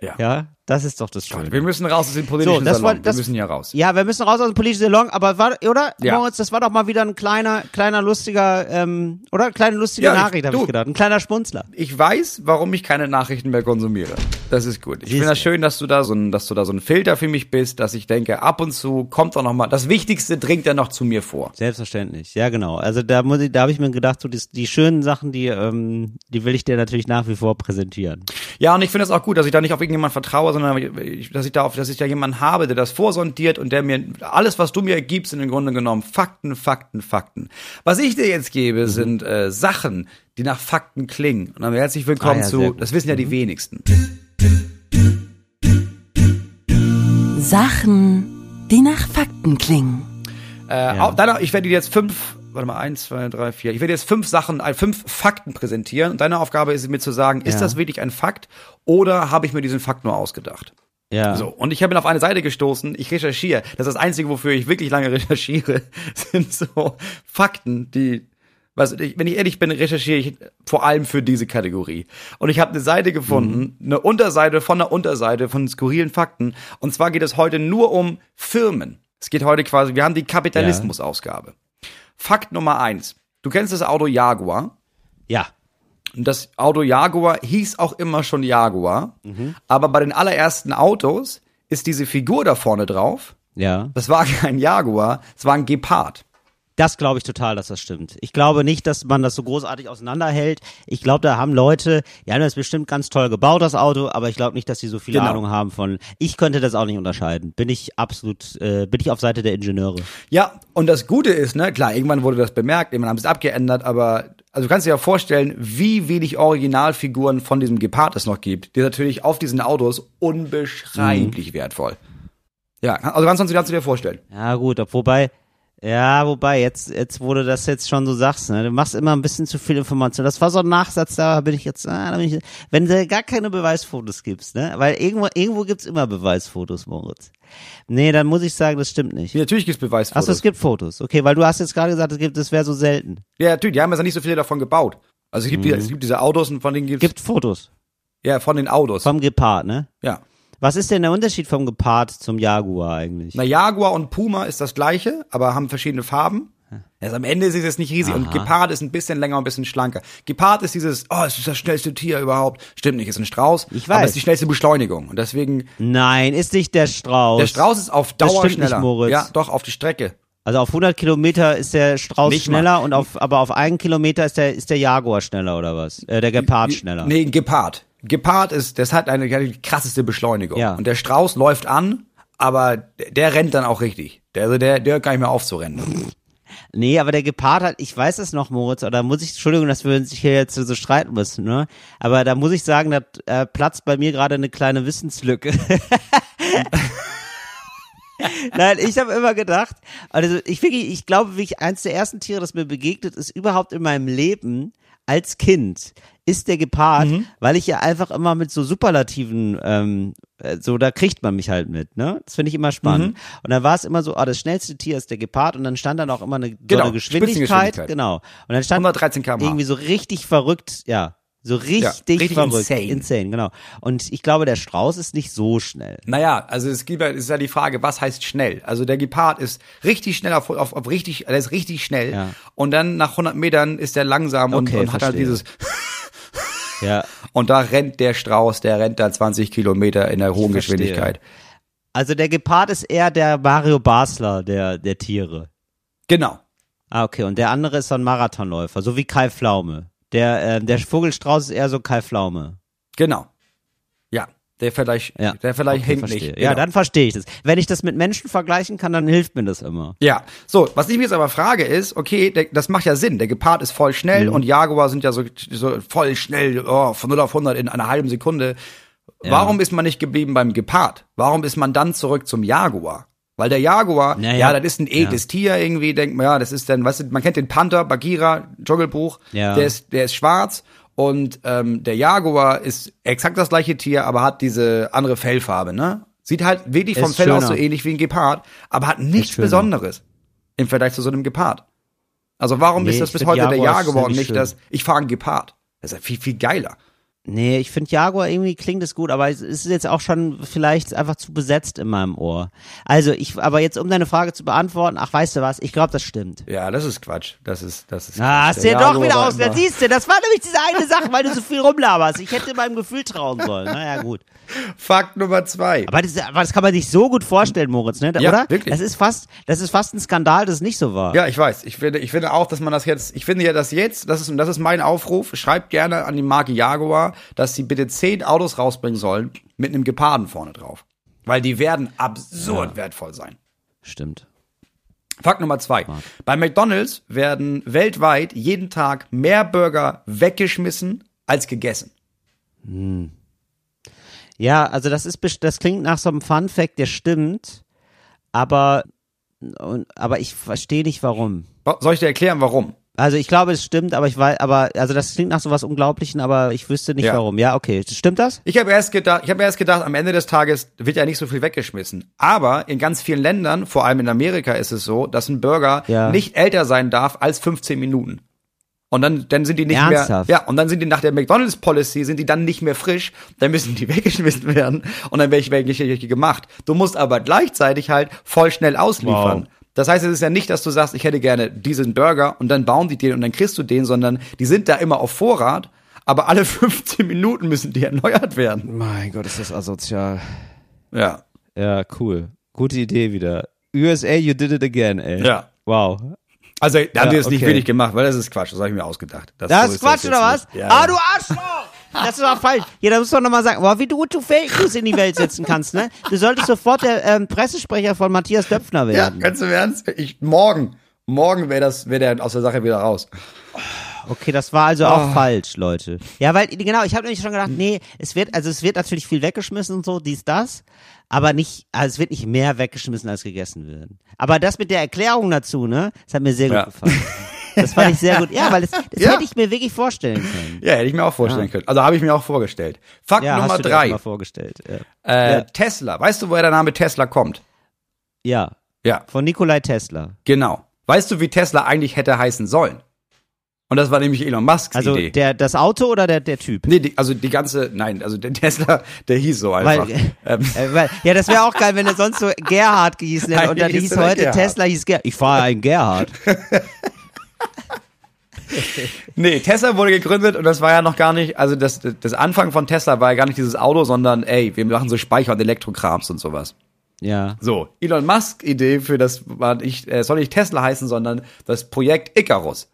Ja. Ja, das ist doch das Schöne. Wir müssen raus aus dem politischen So, das Salon. war- das- wir müssen hier raus. Ja, wir müssen raus aus dem politischen Salon, aber war, oder? Ja. Moritz, das war doch mal wieder ein kleiner, kleiner lustiger, ähm, oder? Kleine lustige Ja, ich- Nachricht, habe ich gedacht. Ein kleiner Spunzler. Ich weiß, warum ich keine Nachrichten mehr konsumiere. Das ist gut. Ich finde das schön, dass du da so ein, dass du da so ein Filter für mich bist, dass ich denke, ab und zu kommt doch noch mal, das Wichtigste dringt ja noch zu mir vor. Selbstverständlich, ja genau. Also da muss ich, da habe ich mir gedacht, so die, die schönen Sachen, die, ähm, die will ich dir natürlich nach wie vor präsentieren. Ja, und ich finde es auch gut, dass ich da nicht auf irgendjemanden vertraue, sondern dass ich da auf, dass ich da jemanden habe, der das vorsondiert und der mir alles, was du mir gibst, sind im Grunde genommen Fakten, Fakten, Fakten. Was ich dir jetzt Mhm. gebe, sind äh, Sachen, die nach Fakten klingen. Und dann herzlich willkommen Ah ja, zu, das wissen ja die wenigsten. Sachen, die nach Fakten klingen. Äh, auch, dann, ich werde dir jetzt fünf, warte mal, eins, zwei, drei, vier. Ich werde jetzt fünf Sachen, äh, fünf Fakten präsentieren. Und deine Aufgabe ist es mir zu sagen, ist Ja. das wirklich ein Fakt oder habe ich mir diesen Fakt nur ausgedacht? Ja. So, und ich habe ihn auf eine Seite gestoßen, ich recherchiere. Das ist das Einzige, wofür ich wirklich lange recherchiere, sind so Fakten, die, was, ich, wenn ich ehrlich bin, recherchiere ich vor allem für diese Kategorie. Und ich habe eine Seite gefunden, eine Unterseite von einer Unterseite von skurrilen Fakten. Und zwar geht es heute nur um Firmen. Es geht heute quasi, wir haben die Kapitalismus-Ausgabe. Fakt Nummer eins. Du kennst das Auto Jaguar. Ja. Und das Auto Jaguar hieß auch immer schon Jaguar. Aber bei den allerersten Autos ist diese Figur da vorne drauf. Ja. Das war kein Jaguar, es war ein Gepard. Das glaube ich total, dass das stimmt. Ich glaube nicht, dass man das so großartig auseinanderhält. Ich glaube, da haben Leute, die haben das bestimmt ganz toll gebaut, das Auto, aber ich glaube nicht, dass sie so viel Genau. Ahnung haben von. Ich könnte das auch nicht unterscheiden. Bin ich absolut, äh, bin ich auf Seite der Ingenieure. Ja, und das Gute ist, ne, klar, irgendwann wurde das bemerkt, irgendwann haben sie es abgeändert, aber also du kannst dir ja vorstellen, wie wenig Originalfiguren von diesem Gepard es noch gibt. Die ist natürlich auf diesen Autos unbeschreiblich wertvoll. Ja, also kannst du, kannst du dir vorstellen. Ja, gut, ob- wobei, ja, wobei, jetzt, jetzt, du das jetzt schon so sagst, ne, du machst immer ein bisschen zu viel Information. Das war so ein Nachsatz, da bin ich jetzt, ah, da bin ich, wenn du gar keine Beweisfotos gibst, ne, weil irgendwo, irgendwo gibt's immer Beweisfotos, Moritz. Nee, dann muss ich sagen, das stimmt nicht. Ja, natürlich gibt's Beweisfotos. Achso, es gibt Fotos. Okay, weil du hast jetzt gerade gesagt, es gibt, es wäre so selten. ja, natürlich, die haben ja nicht so viele davon gebaut. Also es gibt, die, es gibt diese Autos und von denen gibt's, Gibt Fotos ja, von den Autos. vom Gepard, ne? ja. Was ist denn der Unterschied vom Gepard zum Jaguar eigentlich? Na, Jaguar und Puma ist das gleiche, aber haben verschiedene Farben. Also am Ende ist es jetzt nicht riesig und Gepard ist ein bisschen länger und ein bisschen schlanker. Gepard ist dieses, oh, es ist das schnellste Tier überhaupt. Stimmt nicht, ist ein Strauß. Ich Aber weiß. es ist die schnellste Beschleunigung. Und deswegen, Nein, ist nicht der Strauß. der Strauß ist auf Das Dauer stimmt schneller. nicht, Moritz. Ja, doch, auf die Strecke. Also auf 100 Kilometer ist der Strauß Nicht mal. schneller und auf, aber auf einen Kilometer ist der, ist der Jaguar schneller oder was? Äh, der Gepard schneller. Nee, Gepard. Gepard ist, das hat eine die krasseste Beschleunigung. Ja. Und der Strauß läuft an, aber der, rennt dann auch richtig. Der, also der, der hört gar nicht mehr auf zu rennen. Nee, aber der Gepard hat, ich weiß es noch, Moritz, oder muss ich, Entschuldigung, dass wir uns hier jetzt so streiten müssen, ne? Aber da muss ich sagen, da äh, platzt bei mir gerade eine kleine Wissenslücke. Nein, ich habe immer gedacht, also ich wirklich, ich glaube, wirklich eins der ersten Tiere, das mir begegnet ist, überhaupt in meinem Leben als Kind, ist der Gepard, weil ich ja einfach immer mit so Superlativen, ähm, äh, so da kriegt man mich halt mit, ne? Das finde ich immer spannend. Und dann war es immer so, ah, das schnellste Tier ist der Gepard und dann stand dann auch immer eine, so Genau, eine Geschwindigkeit, genau. Und dann stand 113 km/h. irgendwie so richtig verrückt, ja, so richtig, richtig verrückt, insane. insane, genau. Und ich glaube, der Strauß ist nicht so schnell. Naja, also es gibt ja, es ist ja die Frage, was heißt schnell? Also der Gepard ist richtig schnell auf, auf, auf richtig, der ist richtig schnell. Ja. Und dann nach 100 Metern ist der langsam und, Okay, und hat halt dieses, Ja, und da rennt der Strauß, der rennt da 20 Kilometer in der hohen. Geschwindigkeit. Also der Gepard ist eher der Mario Basler der, der Tiere. Genau. Ah, okay. Und der andere ist so ein Marathonläufer, so wie Kai Pflaume. Der, äh, der Vogelstrauß ist eher so Kai Pflaume. Genau. Ja, der vielleicht, Ja. der vielleicht Okay, verstehe. nicht. Ja, Genau. dann verstehe ich das. Wenn ich das mit Menschen vergleichen kann, dann hilft mir das immer. Ja, so, was ich mir jetzt aber frage ist, okay, der, das macht ja Sinn, der Gepard ist voll schnell Mhm. und Jaguar sind ja so, so voll schnell, oh, von 0 auf 100 in einer halben Sekunde. Warum ist man nicht geblieben beim Gepard? Warum ist man dann zurück zum Jaguar? Weil der Jaguar, Ja, ja, ja. das ist ein edles Tier irgendwie, denkt man, ja, das ist dann, weißt du, man kennt den Panther, Bagheera, Dschungelbuch, Ja. der ist, der ist schwarz und ähm, der Jaguar ist exakt das gleiche Tier, aber hat diese andere Fellfarbe, ne? Sieht halt wirklich vom Ist Fell aus so schöner. ähnlich wie ein Gepard, aber hat nichts schöner. Besonderes im Vergleich zu so einem Gepard. Also warum Nee, ist das bis heute der Jaguar und nicht schön. das, ich fahre einen Gepard? Das ist ja viel, viel geiler. Nee, ich finde Jaguar irgendwie klingt es gut, aber es ist jetzt auch schon vielleicht einfach zu besetzt in meinem Ohr. Also ich, aber jetzt um deine Frage zu beantworten, ach weißt du was, ich glaube, das stimmt. Ja, das ist Quatsch. Das ist, das ist Ah, Quatsch. hast du ja doch wieder aus. Da immer- siehst du, das war nämlich diese eine Sache, weil du so viel rumlaberst. Ich hätte meinem Gefühl trauen sollen. Naja, gut. Fakt Nummer zwei. Aber das, aber das kann man sich so gut vorstellen, Moritz, ne? Ja, oder? wirklich. Das ist fast, das ist fast ein Skandal, dass es nicht so war. Ja, ich weiß. Ich finde, ich finde auch, dass man das jetzt, ich finde ja, dass jetzt, das ist, das ist mein Aufruf, schreibt gerne an die Marke Jaguar, dass sie bitte zehn Autos rausbringen sollen mit einem Geparden vorne drauf. Weil die werden absurd wertvoll sein. Stimmt. Fakt Nummer zwei. Bei McDonalds werden weltweit jeden Tag mehr Burger weggeschmissen als gegessen. Ja, also das ist, das klingt nach so einem Fun Fact, der stimmt, aber, aber ich verstehe nicht warum. Soll ich dir erklären, warum? Also ich glaube, es stimmt, aber ich weiß, aber, also das klingt nach sowas Unglaublichen, aber ich wüsste nicht Ja. warum. Ja, okay. Stimmt das? Ich habe erst gedacht, ich habe erst gedacht, am Ende des Tages wird ja nicht so viel weggeschmissen. Aber in ganz vielen Ländern, vor allem in Amerika, ist es so, dass ein Burger Ja. nicht älter sein darf als 15 Minuten. Und dann, dann sind die nicht Ernsthaft? mehr, ja, und dann sind die nach der McDonalds Policy sind die dann nicht mehr frisch, dann müssen die weggeschmissen werden und dann welche welche gemacht. Du musst aber gleichzeitig halt voll schnell ausliefern. Wow. Das heißt, es ist ja nicht, dass du sagst, ich hätte gerne diesen Burger und dann bauen die den und dann kriegst du den, sondern die sind da immer auf Vorrat, aber alle 15 Minuten müssen die erneuert werden. Mein Gott, ist das asozial. Ja. Ja, cool. Gute Idee wieder. USA, you did it again, ey. Ja. Wow. Also, da haben Ja, die es nicht okay. wirklich gemacht, weil das ist Quatsch, das habe ich mir ausgedacht. Das so ist Quatsch, oder was? nicht. Ja, ah, du Arschloch! Das ist auch falsch. Ja, da musst du doch nochmal sagen, boah, wie du, du Fake News in die Welt setzen kannst, ne? Du solltest sofort der ähm, Pressesprecher von Matthias Döpfner Ja, werden. ganz im Ernst? Ich, morgen, morgen wäre das, wäre der aus der Sache wieder raus. Okay, das war also auch Oh. falsch, Leute. Ja, weil, genau, ich habe nämlich schon gedacht, nee, es wird, also es wird natürlich viel weggeschmissen und so, dies, das, aber nicht, also es wird nicht mehr weggeschmissen, als gegessen wird. Aber das mit der Erklärung dazu, ne, das hat mir sehr gut Ja. gefallen. Das fand ich sehr gut. Ja, weil das, das Ja. hätte ich mir wirklich vorstellen können. Ja, hätte ich mir auch vorstellen können. Also habe ich mir auch vorgestellt. Fakt Ja, Nummer drei. mal vorgestellt. Ja. Äh, Ja. Tesla. Weißt du, woher der Name Tesla kommt? ja, Ja, von Nikolai Tesla. genau. Weißt du, wie Tesla eigentlich hätte heißen sollen? Und das war nämlich Elon Musks Also Idee. der, das Auto oder der, der Typ? nee, die, also die ganze, nein, also der Tesla, der hieß so einfach. Weil, ähm, äh, weil, ja, das wäre auch geil, wenn er sonst so Gerhard gehießen hätte und dann hieß heute Gerhard. Tesla hieß Gerhard. Ich fahre einen Gerhard. Nee, Tesla wurde gegründet und das war ja noch gar nicht, also das, das Anfang von Tesla war ja gar nicht dieses Auto, sondern ey, wir machen so Speicher und Elektrokrams und sowas. Ja. So, Elon Musk Idee für das war nicht, äh, soll nicht Tesla heißen, sondern das Projekt Icarus.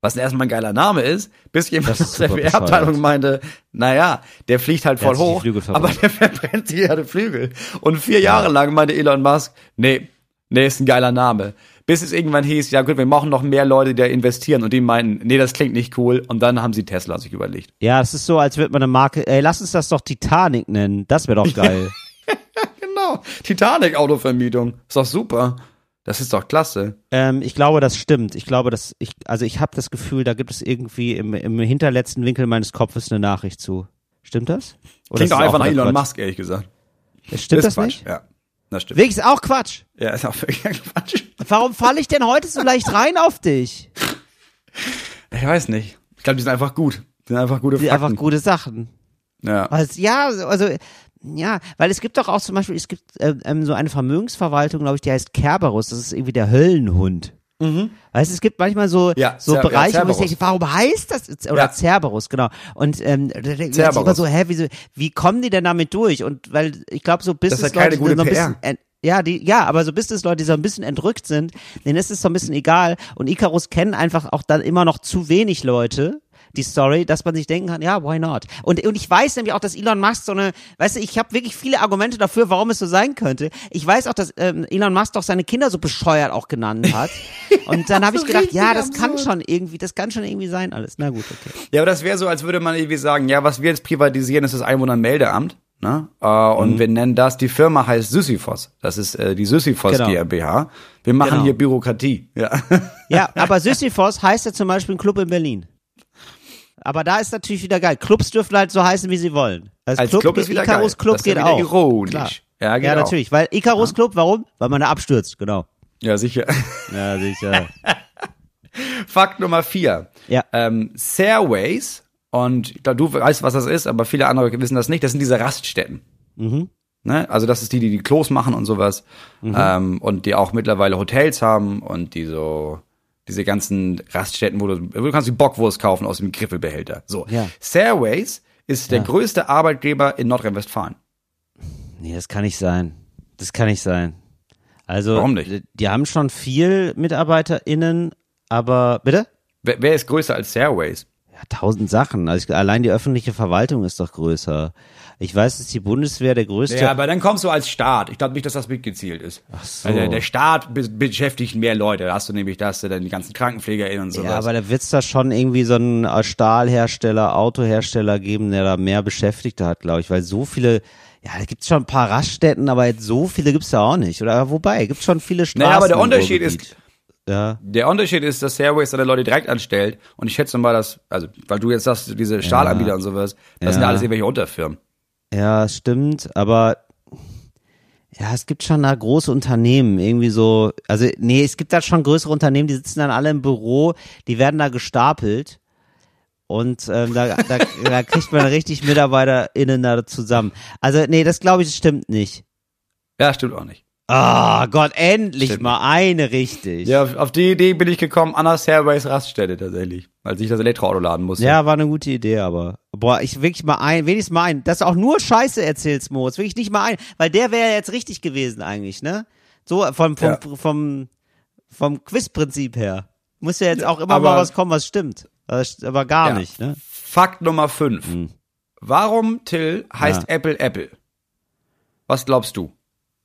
Was erstmal ein geiler Name ist, bis jemand aus der PR-Abteilung meinte, naja, der fliegt halt voll hoch, aber der verbrennt sich ja die Flügel. Und vier Jahre lang meinte Elon Musk, nee, nee, ist ein geiler Name. Bis es irgendwann hieß, ja gut, wir brauchen noch mehr Leute, die da investieren und die meinten, nee, das klingt nicht cool. Und dann haben sie Tesla sich überlegt. Ja, es ist so, als würde man eine Marke, ey, lass uns das doch Titanic nennen. Das wäre doch geil. Genau, Titanic-Autovermietung. Ist doch super. Das ist doch klasse. ähm, ich glaube, das stimmt. Ich glaube, dass ich, also ich habe das Gefühl, da gibt es irgendwie im, im hinterletzten Winkel meines Kopfes eine Nachricht zu. Stimmt das? Oder Klingt doch einfach nach Elon Quatsch? Musk, ehrlich gesagt. Stimmt ist das Quatsch. nicht? Ja, das stimmt. Wirklich ist auch Quatsch. Ja, ist auch völlig Quatsch. Warum falle ich denn heute so leicht rein auf dich? Ich weiß nicht. Ich glaube, die sind einfach gut. Die sind einfach gute Die Fakten. einfach gute Sachen. Ja. Also, ja, also, ja, weil es gibt doch auch zum Beispiel, es gibt ähm, ähm, so eine Vermögensverwaltung, glaube ich, die heißt Kerberus, das ist irgendwie der Höllenhund. Weißt du, es gibt manchmal so, Mhm. Ja, so ja, Bereiche, wo ich denke, warum heißt das? jetzt- Oder Ja. Cerberus, genau. Und ähm, da denke ich Cerberus. immer so, hä, wie, wie kommen die denn damit durch? Und weil ich glaube, so Das ist ja Business keine gute so ein bisschen, ja, die, ja, aber so Business-Leute, die so ein bisschen entrückt sind, denen ist es so ein bisschen egal. Und Icarus kennen einfach auch dann immer noch zu wenig Leute, die Story, dass man sich denken kann, ja, why not? Und, und ich weiß nämlich auch, dass Elon Musk so eine, weißt du, ich habe wirklich viele Argumente dafür, warum es so sein könnte. Ich weiß auch, dass ähm, Elon Musk doch seine Kinder so bescheuert auch genannt hat. Und dann habe so ich gedacht, ja, das kann absurd. schon irgendwie, das kann schon irgendwie sein alles. Na gut, okay. Ja, aber das wäre so, als würde man irgendwie sagen, ja, was wir jetzt privatisieren, ist das Einwohnermeldeamt. Ne? Äh, und wir nennen das, die Firma heißt Sisyphos. Das ist äh, die Sisyphos Genau. GmbH. Wir machen Genau. hier Bürokratie. Ja. Ja, aber Sisyphos heißt ja zum Beispiel ein Club in Berlin. Aber da ist natürlich wieder geil. Clubs dürfen halt so heißen, wie sie wollen. Das Als Club ist wieder Icarus geil. Club Das ja geht auch. ironisch. Klar. Ja, geht ja natürlich. Weil Icarus Club, warum? Weil man da abstürzt, genau. ja, sicher. Ja, sicher. Fakt Nummer vier. Ja. Ähm, Stairways, und glaub, du weißt, was das ist, aber viele andere wissen das nicht, das sind diese Raststätten. Mhm. Ne? Also das ist die, die die Klos machen und sowas. Mhm. Ähm, und die auch mittlerweile Hotels haben und die so diese ganzen Raststätten, wo du, du kannst die Bockwurst kaufen aus dem Griffelbehälter. So. Ja. Stairways ist der Ja. größte Arbeitgeber in Nordrhein-Westfalen. Nee, das kann nicht sein. Das kann nicht sein. Also, Warum nicht? Die, haben schon viel MitarbeiterInnen, aber, bitte? Wer, wer ist größer als Stairways? Ja, tausend Sachen. Also ich, allein die öffentliche Verwaltung ist doch größer. Ich weiß, dass die Bundeswehr der größte. Ja, aber dann kommst du als Staat. Ich glaube nicht, dass das mitgezielt ist. Ach so. Also der Staat be beschäftigt mehr Leute. Da hast du nämlich das, dann die ganzen KrankenpflegerInnen und sowas. Ja, aber da wird's da schon irgendwie so einen äh, Stahlhersteller, Autohersteller geben, der da mehr Beschäftigte hat, glaube ich, weil so viele, ja, da gibt's schon ein paar Raststätten, aber jetzt so viele gibt's da auch nicht. Oder wobei, gibt's schon viele Straßen. Naja, aber der Unterschied ist- ja, Der Unterschied ist, dass Stairways seine Leute direkt anstellt. Und ich schätze mal, dass, also, weil du jetzt sagst, diese Stahlanbieter und sowas, das sind Ja. ja alles irgendwelche Unterfirmen. Ja, stimmt, aber ja, es gibt schon da große Unternehmen, irgendwie so, also nee, es gibt da schon größere Unternehmen, die sitzen dann alle im Büro, die werden da gestapelt und ähm, da, da, da kriegt man richtig MitarbeiterInnen da zusammen. Also nee, das glaube ich, das stimmt nicht. Ja, stimmt auch nicht. Ah Gott, endlich Stimmt. mal eine richtig. Ja, auf, auf die Idee bin ich gekommen, an der Stairways Raststätte tatsächlich. Als ich das Elektroauto laden musste. Ja, war eine gute Idee, aber boah, ich wirklich mal ein, wenigstens mal ein, dass du auch nur Scheiße erzählst, Moritz, wirklich nicht mal ein, weil der wäre ja jetzt richtig gewesen eigentlich, ne? So vom vom Ja. vom vom Quizprinzip her. Muss ja jetzt auch immer aber- mal was kommen, was stimmt. Aber gar Ja. nicht, ne? Fakt Nummer 5. Warum, Till, heißt Ja. Apple Apple? Was glaubst du?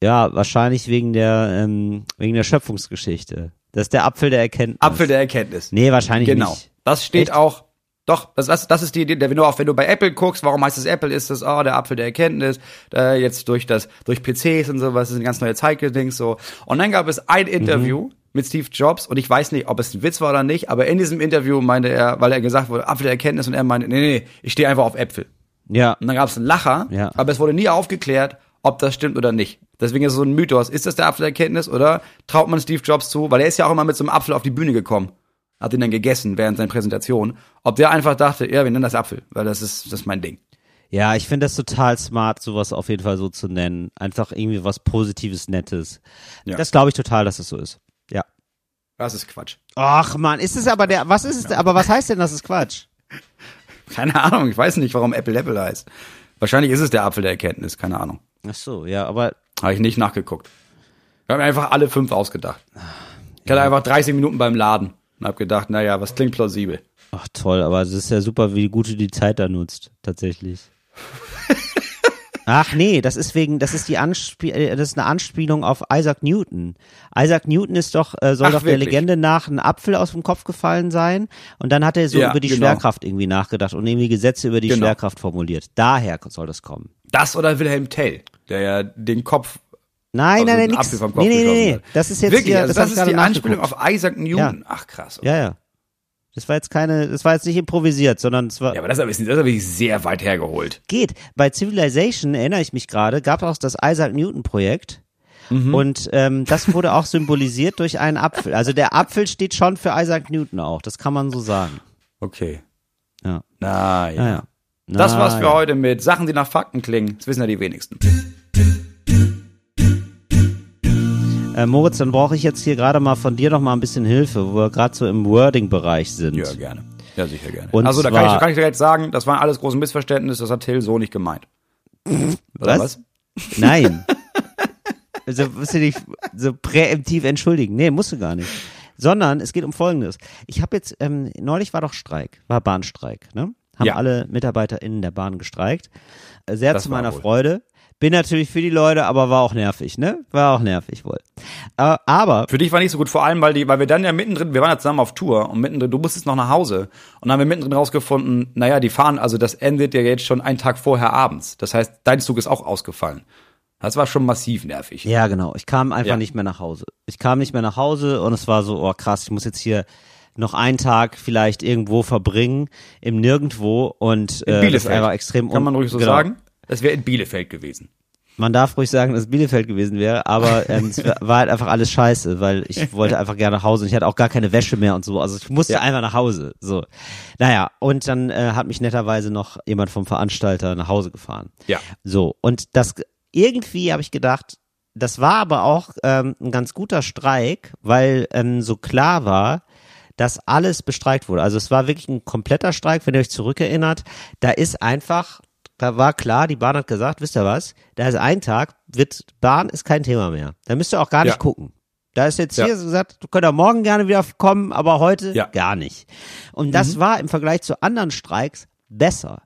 Ja, wahrscheinlich wegen der ähm, wegen der Schöpfungsgeschichte. Das ist der Apfel der Erkenntnis. Apfel der Erkenntnis. Nee, wahrscheinlich Genau. nicht. Das steht Echt? auch. Doch, das, das, das ist die Idee, wenn du auch, wenn du bei Apple guckst, warum heißt es Apple, ist das, oh, der Apfel der Erkenntnis, äh, jetzt durch das, durch PCs und sowas, das ist eine ganz neue Zeitgedings, so. Und dann gab es ein Interview Mhm. mit Steve Jobs, und ich weiß nicht, ob es ein Witz war oder nicht, aber in diesem Interview meinte er, weil er gesagt wurde, Apfel der Erkenntnis, und er meinte, nee, nee, ich stehe einfach auf Äpfel. Ja. Und dann gab es einen Lacher, Ja. aber es wurde nie aufgeklärt, ob das stimmt oder nicht. Deswegen ist es so ein Mythos. Ist das der Apfel der Erkenntnis oder traut man Steve Jobs zu? Weil er ist ja auch immer mit so einem Apfel auf die Bühne gekommen. Hat ihn dann gegessen während seiner Präsentation. Ob der einfach dachte, ja, wir nennen das Apfel, weil das ist, das ist mein Ding. Ja, ich finde das total smart, sowas auf jeden Fall so zu nennen. Einfach irgendwie was Positives, Nettes. Ja. Das glaube ich total, dass es so ist. Ja. Das ist Quatsch. Ach man, ist es aber der, was ist es, denn- aber was heißt denn, das ist Quatsch? Keine Ahnung, ich weiß nicht, warum Apple Apple heißt. Wahrscheinlich ist es der Apfel der Erkenntnis, keine Ahnung. Ach so, ja, aber Habe ich nicht nachgeguckt. Ich habe mir einfach alle fünf ausgedacht. Ich hatte einfach 30 Minuten beim Laden und habe gedacht, naja, was klingt plausibel. ach toll, aber es ist ja super, wie gut du die Zeit da nutzt, tatsächlich. Ach nee, das ist wegen, das ist die Anspie äh, das ist eine Anspielung auf Isaac Newton. Isaac Newton ist doch, äh, soll Ach, doch der wirklich? Legende nach ein Apfel aus dem Kopf gefallen sein und dann hat er so Ja, über die genau. Schwerkraft irgendwie nachgedacht und irgendwie Gesetze über die Genau. Schwerkraft formuliert. Daher soll das kommen. Das oder Wilhelm Tell, der ja den Kopf Nein, also nein, nein, nix. Apfel vom Kopf Nee, nee, nee, nee. Das ist jetzt Wirklich, hier, also das, das, hab ich ist die Anspielung auf Isaac Newton. Ach krass. Okay. Ja, ja. Das war jetzt keine, das war jetzt nicht improvisiert, sondern es war Ja, aber das ist, das ist wirklich sehr weit hergeholt. geht. Bei Civilization erinnere ich mich gerade, gab auch das Isaac Newton Projekt. Mhm. Und ähm, das wurde auch symbolisiert durch einen Apfel. Also der Apfel steht schon für Isaac Newton auch. Das kann man so sagen. Okay. Ja. Na ja. Naja. Das war's für Naja. heute mit Sachen, die nach Fakten klingen. Das wissen ja die wenigsten. Äh, Moritz, dann brauche ich jetzt hier gerade mal von dir noch mal ein bisschen Hilfe, wo wir gerade so im Wording-Bereich sind. Ja, gerne. Ja, sicher gerne. Und also, da kann ich, kann ich direkt sagen, das waren alles große Missverständnisse, das hat Till so nicht gemeint. Oder Was? Nein. also musst du dich so präemptiv entschuldigen. Nee, musst du gar nicht. Sondern es geht um Folgendes. Ich habe jetzt, ähm, neulich war doch Streik, war Bahnstreik, ne? Haben Ja. alle MitarbeiterInnen der Bahn gestreikt. Äh, Sehr Das zu war meiner wohl. Freude. Bin natürlich für die Leute, aber war auch nervig, ne? War auch nervig wohl. Äh, aber Für dich war nicht so gut, vor allem, weil die, weil wir dann ja mittendrin, wir waren ja zusammen auf Tour und mittendrin, du musstest noch nach Hause. Und dann haben wir mittendrin rausgefunden, naja, die fahren, also das endet ja jetzt schon einen Tag vorher abends. Das heißt, dein Zug ist auch ausgefallen. Das war schon massiv nervig. Ja, genau. Ich kam einfach Ja. nicht mehr nach Hause. Ich kam nicht mehr nach Hause und es war so, oh krass, ich muss jetzt hier noch einen Tag vielleicht irgendwo verbringen, im Nirgendwo und äh, das war extrem Kann man ruhig so genau. sagen? Das wäre in Bielefeld gewesen. Man darf ruhig sagen, dass es Bielefeld gewesen wäre, aber ähm, es war halt einfach alles scheiße, weil ich wollte einfach gerne nach Hause und ich hatte auch gar keine Wäsche mehr und so. Also ich musste einfach nach Hause. So. Naja, und dann äh, hat mich netterweise noch jemand vom Veranstalter nach Hause gefahren. Ja. So, und das irgendwie habe ich gedacht, das war aber auch ähm, ein ganz guter Streik, weil ähm, so klar war, dass alles bestreikt wurde. Also es war wirklich ein kompletter Streik, wenn ihr euch zurückerinnert. Da ist einfach, da war klar, die Bahn hat gesagt, wisst ihr was, da ist ein Tag, wird Bahn ist kein Thema mehr. Da müsst ihr auch gar nicht Ja. gucken. Da ist jetzt Ja. hier so gesagt, du könnt ja morgen gerne wieder kommen, aber heute Ja. Mhm. gar nicht. Und das war im Vergleich zu anderen Streiks besser.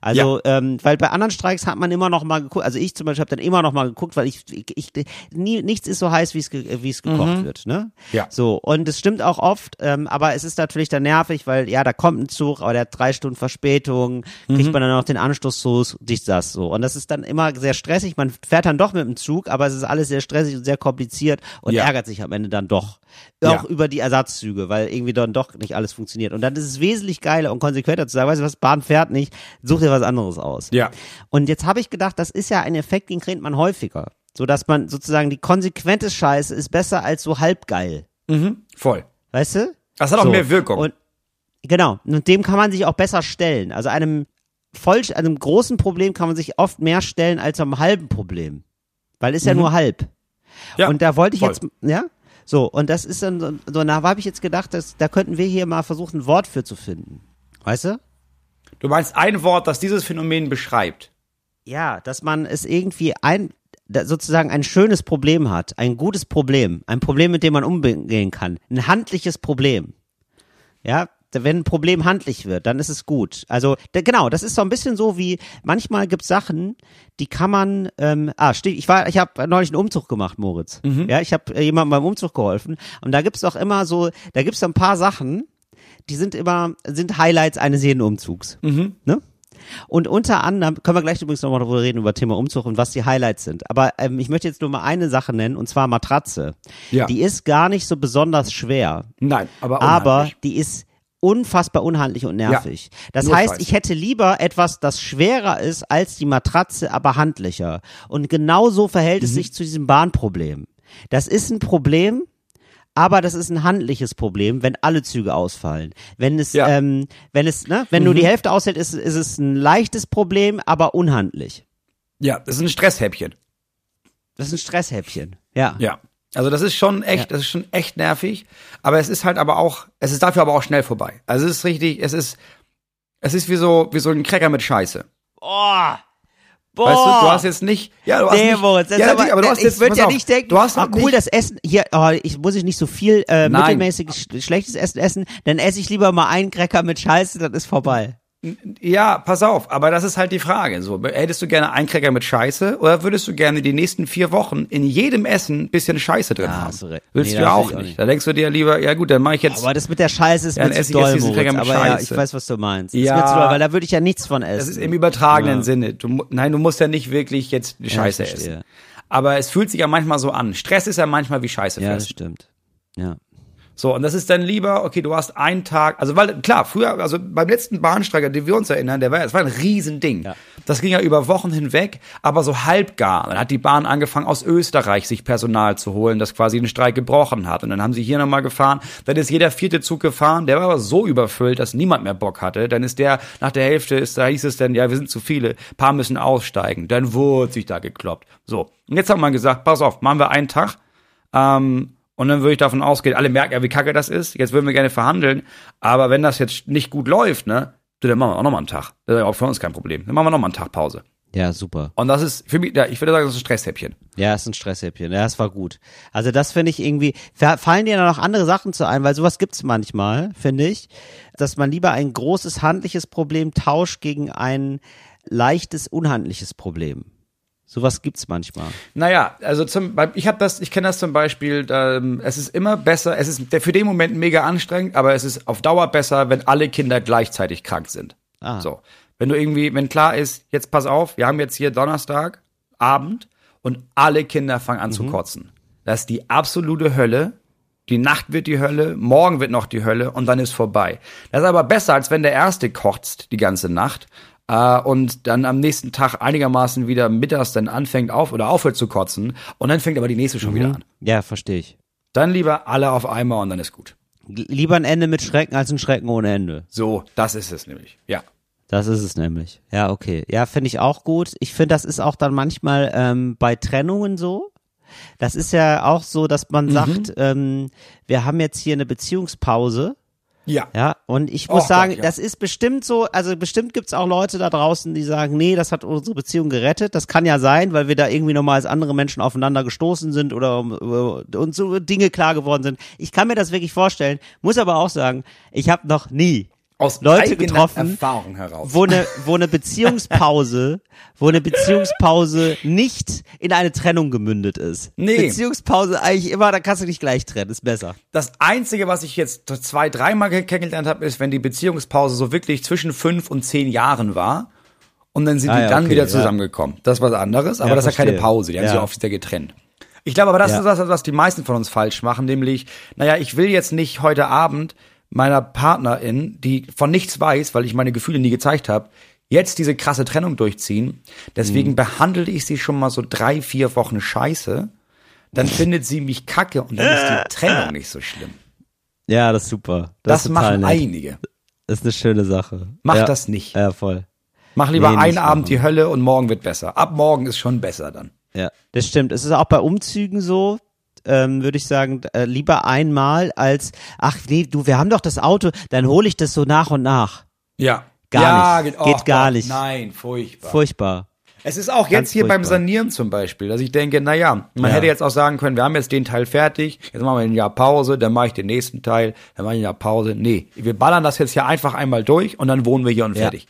Also, ähm, weil bei anderen Streiks hat man immer noch mal geguckt, also ich zum Beispiel habe dann immer noch mal geguckt, weil ich, ich, ich nie, nichts ist so heiß, wie es ge- wie es gekocht wird, ne? Ja. So, und es stimmt auch oft, ähm, aber es ist natürlich dann nervig, weil ja, da kommt ein Zug, aber der hat drei Stunden Verspätung, kriegt man dann noch den Anschluss zu, dies, das, so. Und das ist dann immer sehr stressig, man fährt dann doch mit dem Zug, aber es ist alles sehr stressig und sehr kompliziert und Ja. ärgert sich am Ende dann doch. Ja. Auch über die Ersatzzüge, weil irgendwie dann doch nicht alles funktioniert. Und dann ist es wesentlich geiler und konsequenter zu sagen, weißt du was, Bahn fährt nicht, such dir was anderes aus. Ja. Und jetzt habe ich gedacht, das ist ja ein Effekt, den kriegt man häufiger. So dass man sozusagen die konsequente Scheiße ist besser als so halbgeil. Mhm. Voll. Weißt du? Das hat auch So. mehr Wirkung. Und genau, und dem kann man sich auch besser stellen. Also einem voll, einem großen Problem kann man sich oft mehr stellen als einem halben Problem. Weil ist ja nur halb. Mhm. ja. und da wollte ich voll. jetzt, ja? So, und das ist dann so, so da habe ich jetzt gedacht, dass, da könnten wir hier mal versuchen, ein Wort für zu finden. Weißt du? Du meinst ein Wort, das dieses Phänomen beschreibt. Ja, dass man es irgendwie ein, sozusagen ein schönes Problem hat, ein gutes Problem, ein Problem, mit dem man umgehen kann, ein handliches Problem. Ja, wenn ein Problem handlich wird, dann ist es gut. Also da, genau, das ist so ein bisschen so wie manchmal gibt's Sachen, die kann man. Ähm, ah, steht, ich war, ich habe neulich einen Umzug gemacht, Moritz. Ja, ich habe äh, jemandem beim Umzug geholfen und da gibt's doch immer so, da gibt's so ein paar Sachen, die sind immer sind Highlights eines jeden Umzugs. Ne? Und unter anderem, können wir gleich übrigens nochmal darüber reden, über Thema Umzug und was die Highlights sind. Aber ähm, ich möchte jetzt nur mal eine Sache nennen, und zwar Matratze. Ja. Die ist gar nicht so besonders schwer, Nein, aber aber unheimlich. die ist unfassbar unhandlich und nervig. Das nur heißt, Scheiße. ich hätte lieber etwas, das schwerer ist als die Matratze, aber handlicher. Und genau so verhält Mhm. es sich zu diesem Bahnproblem. Das ist ein Problem, aber das ist ein handliches Problem, wenn alle Züge ausfallen. Wenn es, Ja. ähm, wenn es, ne, wenn nur die Hälfte aushält, ist, ist es ein leichtes Problem, aber unhandlich. Ja, das ist ein Stresshäppchen. Das ist ein Stresshäppchen. Ja. Ja. Also das ist schon echt, Ja. das ist schon echt nervig. Aber es ist halt aber auch, es ist dafür aber auch schnell vorbei. Also es ist richtig, es ist, es ist wie so, wie so ein Cracker mit Scheiße. Oh. Boah. Weißt du, du hast jetzt nicht, ja, du hast Nee, nicht, Moritz, ja, aber, aber du hast ich jetzt, würde pass ja auf, nicht denken, du hast ah, cool, nicht, das Essen, hier, oh, ich muss ich nicht so viel äh, sch- schlechtes Essen essen, dann esse ich lieber mal einen Cracker mit Scheiße, dann ist vorbei. Ja, pass auf, aber das ist halt die Frage. So, hättest du gerne einen Cracker mit Scheiße oder würdest du gerne die nächsten vier Wochen in jedem Essen ein bisschen Scheiße drin Ja, haben? hast du recht. Willst Nee, du das ja auch ich auch nicht. nicht. Da denkst du dir lieber, ja gut, dann mache ich jetzt. Aber das mit der Scheiße ist Ja, mir zu doll, Moritz. Aber ja, Scheiße. ich weiß, was du meinst. Das Ja. ist mir zu doll, weil da würde ich ja nichts von essen. Das ist im übertragenen Ja. Sinne. Du, nein, du musst ja nicht wirklich jetzt die Ja, Scheiße essen. Aber es fühlt sich ja manchmal so an. Stress ist ja manchmal wie Scheiße Ja, das fressen. stimmt. Ja. So, und das ist dann lieber, okay, du hast einen Tag, also weil, klar, früher, also beim letzten Bahnstreik, an den wir uns erinnern, der war, das war ein Riesending. Ja. Das ging ja über Wochen hinweg, aber so halbgar. Dann hat die Bahn angefangen, aus Österreich sich Personal zu holen, das quasi den Streik gebrochen hat. Und dann haben sie hier nochmal gefahren. Dann ist jeder vierte Zug gefahren, der war aber so überfüllt, dass niemand mehr Bock hatte. Dann ist der, nach der Hälfte ist, da hieß es dann, ja, wir sind zu viele, paar müssen aussteigen. Dann wurde sich da gekloppt. So. Und jetzt hat man gesagt, pass auf, machen wir einen Tag, ähm, und dann würde ich davon ausgehen, alle merken ja, wie kacke das ist. Jetzt würden wir gerne verhandeln. Aber wenn das jetzt nicht gut läuft, ne, dann machen wir auch nochmal einen Tag. Das ist ja auch für uns kein Problem. Dann machen wir nochmal einen Tag Pause. Ja, super. Und das ist für mich, ja, ich würde sagen, das ist ein Stresshäppchen. Ja, ist ein Stresshäppchen. Ja, das war gut. Also das finde ich irgendwie, fa- fallen dir noch andere Sachen zu ein, weil sowas gibt's manchmal, finde ich, dass man lieber ein großes handliches Problem tauscht gegen ein leichtes unhandliches Problem. Sowas gibt's manchmal. Naja, also zum, ich habe das, ich kenne das zum Beispiel, ähm, es ist immer besser, es ist für den Moment mega anstrengend, aber es ist auf Dauer besser, wenn alle Kinder gleichzeitig krank sind. Ah. So. Wenn du irgendwie, wenn klar ist, jetzt pass auf, wir haben jetzt hier Donnerstag, Abend und alle Kinder fangen an zu kotzen. Das ist die absolute Hölle. Die Nacht wird die Hölle, morgen wird noch die Hölle und dann ist vorbei. Das ist aber besser, als wenn der Erste kotzt die ganze Nacht äh, und dann am nächsten Tag einigermaßen wieder mittags dann anfängt auf oder aufhört zu kotzen und dann fängt aber die nächste schon wieder an. Ja, verstehe ich. Dann lieber alle auf einmal und dann ist gut. Lieber ein Ende mit Schrecken als ein Schrecken ohne Ende. So, das ist es nämlich. Ja. Das ist es nämlich. Ja, okay. Ja, finde ich auch gut. Ich finde, das ist auch dann manchmal ähm, bei Trennungen so. Das ist ja auch so, dass man sagt, ähm, wir haben jetzt hier eine Beziehungspause. Ja. Ja, und ich muss Oh sagen, Gott, ja. das ist bestimmt so, also bestimmt gibt's auch Leute da draußen, die sagen, nee, das hat unsere Beziehung gerettet. Das kann ja sein, weil wir da irgendwie nochmal als andere Menschen aufeinander gestoßen sind oder äh, uns so Dinge klar geworden sind. Ich kann mir das wirklich vorstellen, muss aber auch sagen, ich habe noch nie Aus Leute getroffen, Erfahrung heraus. wo eine, wo eine Beziehungspause, wo eine Beziehungspause nicht in eine Trennung gemündet ist. Nee. Beziehungspause eigentlich immer, da kannst du dich gleich trennen, ist besser. Das Einzige, was ich jetzt zwei, dreimal kennengelernt habe, ist, wenn die Beziehungspause so wirklich zwischen fünf und zehn Jahren war. Und dann sind Ah die ja, dann okay, wieder ja. zusammengekommen. Das ist was anderes, aber Ja, das ist ja keine. Pause. Die haben Ja. sich ja oft wieder getrennt. Ich glaube aber, das Ja. ist das, was die meisten von uns falsch machen, nämlich, naja, ich will jetzt nicht heute Abend meiner Partnerin, die von nichts weiß, weil ich meine Gefühle nie gezeigt habe, jetzt diese krasse Trennung durchziehen. Deswegen behandle ich sie schon mal so drei, vier Wochen scheiße. Dann findet sie mich kacke und dann ist die Trennung nicht so schlimm. Ja, das ist super. Das, ist total machen nett. einige. Das ist eine schöne Sache. Mach ja. das nicht. Ja, voll. Mach lieber Nee, einen Abend machen. die Hölle und morgen wird besser. Ab morgen ist schon besser dann. Ja, das stimmt. Es ist auch bei Umzügen so, ähm, würde ich sagen, äh, lieber einmal als, ach nee, du, wir haben doch das Auto, dann hole ich das so nach und nach. Ja. Gar ja, nicht. Geht, Geht gar Gott, nicht. Nein, furchtbar. Furchtbar. es ist auch Ganz jetzt hier beim furchtbar. Sanieren zum Beispiel, dass ich denke, na ja, man Ja. hätte jetzt auch sagen können, wir haben jetzt den Teil fertig, jetzt machen wir ein Jahr Pause, dann mache ich den nächsten Teil, dann mache ich ein Jahr Pause. Nee, wir ballern das jetzt hier einfach einmal durch und dann wohnen wir hier und Ja. fertig.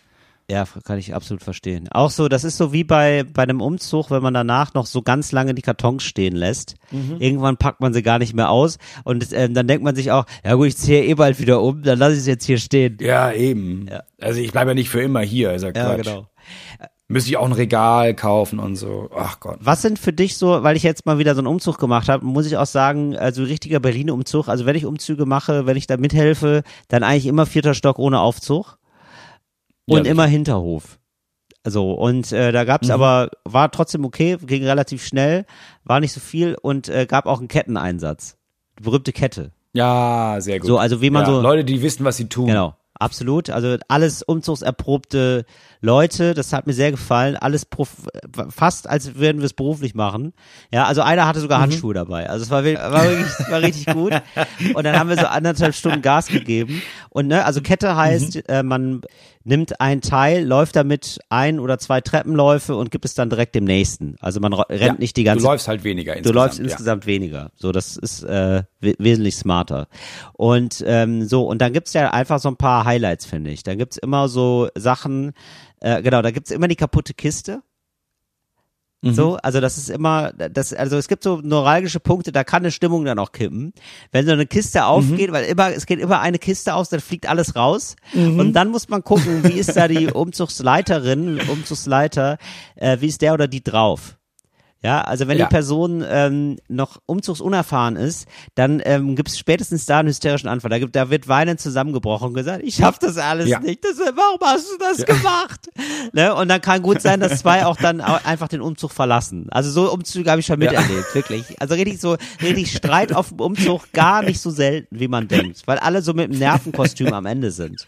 Ja, kann ich absolut verstehen. Auch so, das ist so wie bei, bei einem Umzug, wenn man danach noch so ganz lange die Kartons stehen lässt. Mhm. Irgendwann packt man sie gar nicht mehr aus und ähm, dann denkt man sich auch, ja gut, ich ziehe eh bald wieder um, dann lasse ich es jetzt hier stehen. Ja, eben. Ja. Also ich bleibe ja nicht für immer hier, ist ja Ja, Quatsch. genau. Müsste ich auch ein Regal kaufen und so. Ach Gott. Was sind für dich so, weil ich jetzt mal wieder so einen Umzug gemacht habe, muss ich auch sagen, also richtiger Berlin-Umzug, also wenn ich Umzüge mache, wenn ich da mithelfe, dann eigentlich immer vierter Stock ohne Aufzug und Ja, immer Hinterhof. Also und äh, da gab's aber, war trotzdem okay, ging relativ schnell, war nicht so viel und äh, gab auch einen Ketteneinsatz. Die berühmte Kette. Ja, sehr gut. So, also wie man ja, so- Leute, die wissen, was sie tun. Genau. Absolut. Also alles umzugserprobte Leute, das hat mir sehr gefallen. Alles prof fast als würden wir es beruflich machen. Ja, also einer hatte sogar Handschuhe dabei. Also es war, wirklich- war wirklich war richtig gut. Und dann haben wir so anderthalb Stunden Gas gegeben. Und ne, also Kette heißt, äh, man nimmt ein Teil, läuft damit ein oder zwei Treppenläufe und gibt es dann direkt dem nächsten. Also man rennt Ja, nicht die ganze Du läufst halt weniger Du insgesamt. läufst ja. insgesamt weniger. So, das ist äh, we wesentlich smarter. Und ähm, so, und dann gibt's ja einfach so ein paar Highlights, finde ich. Dann gibt's immer so Sachen, äh, genau, da gibt's immer die kaputte Kiste. Mhm. So, also das ist immer, das, also es gibt so neuralgische Punkte, da kann eine Stimmung dann auch kippen. Wenn so eine Kiste aufgeht, weil immer, es geht immer eine Kiste aus, dann fliegt alles raus. Und dann muss man gucken, wie ist da die Umzugsleiterin, Umzugsleiter, äh, wie ist der oder die drauf? Ja, also wenn Ja. die Person ähm, noch umzugsunerfahren ist, dann ähm, gibt es spätestens da einen hysterischen Anfall. Da, gibt, da wird weinend zusammengebrochen und gesagt, ich schaff das alles Ja. nicht. Das, warum hast du das gemacht? Ne? Und dann kann gut sein, dass zwei auch dann au- einfach den Umzug verlassen. Also so Umzüge habe ich schon miterlebt, wirklich. Also richtig so, richtig Streit auf dem Umzug, gar nicht so selten, wie man denkt, weil alle so mit dem Nervenkostüm am Ende sind.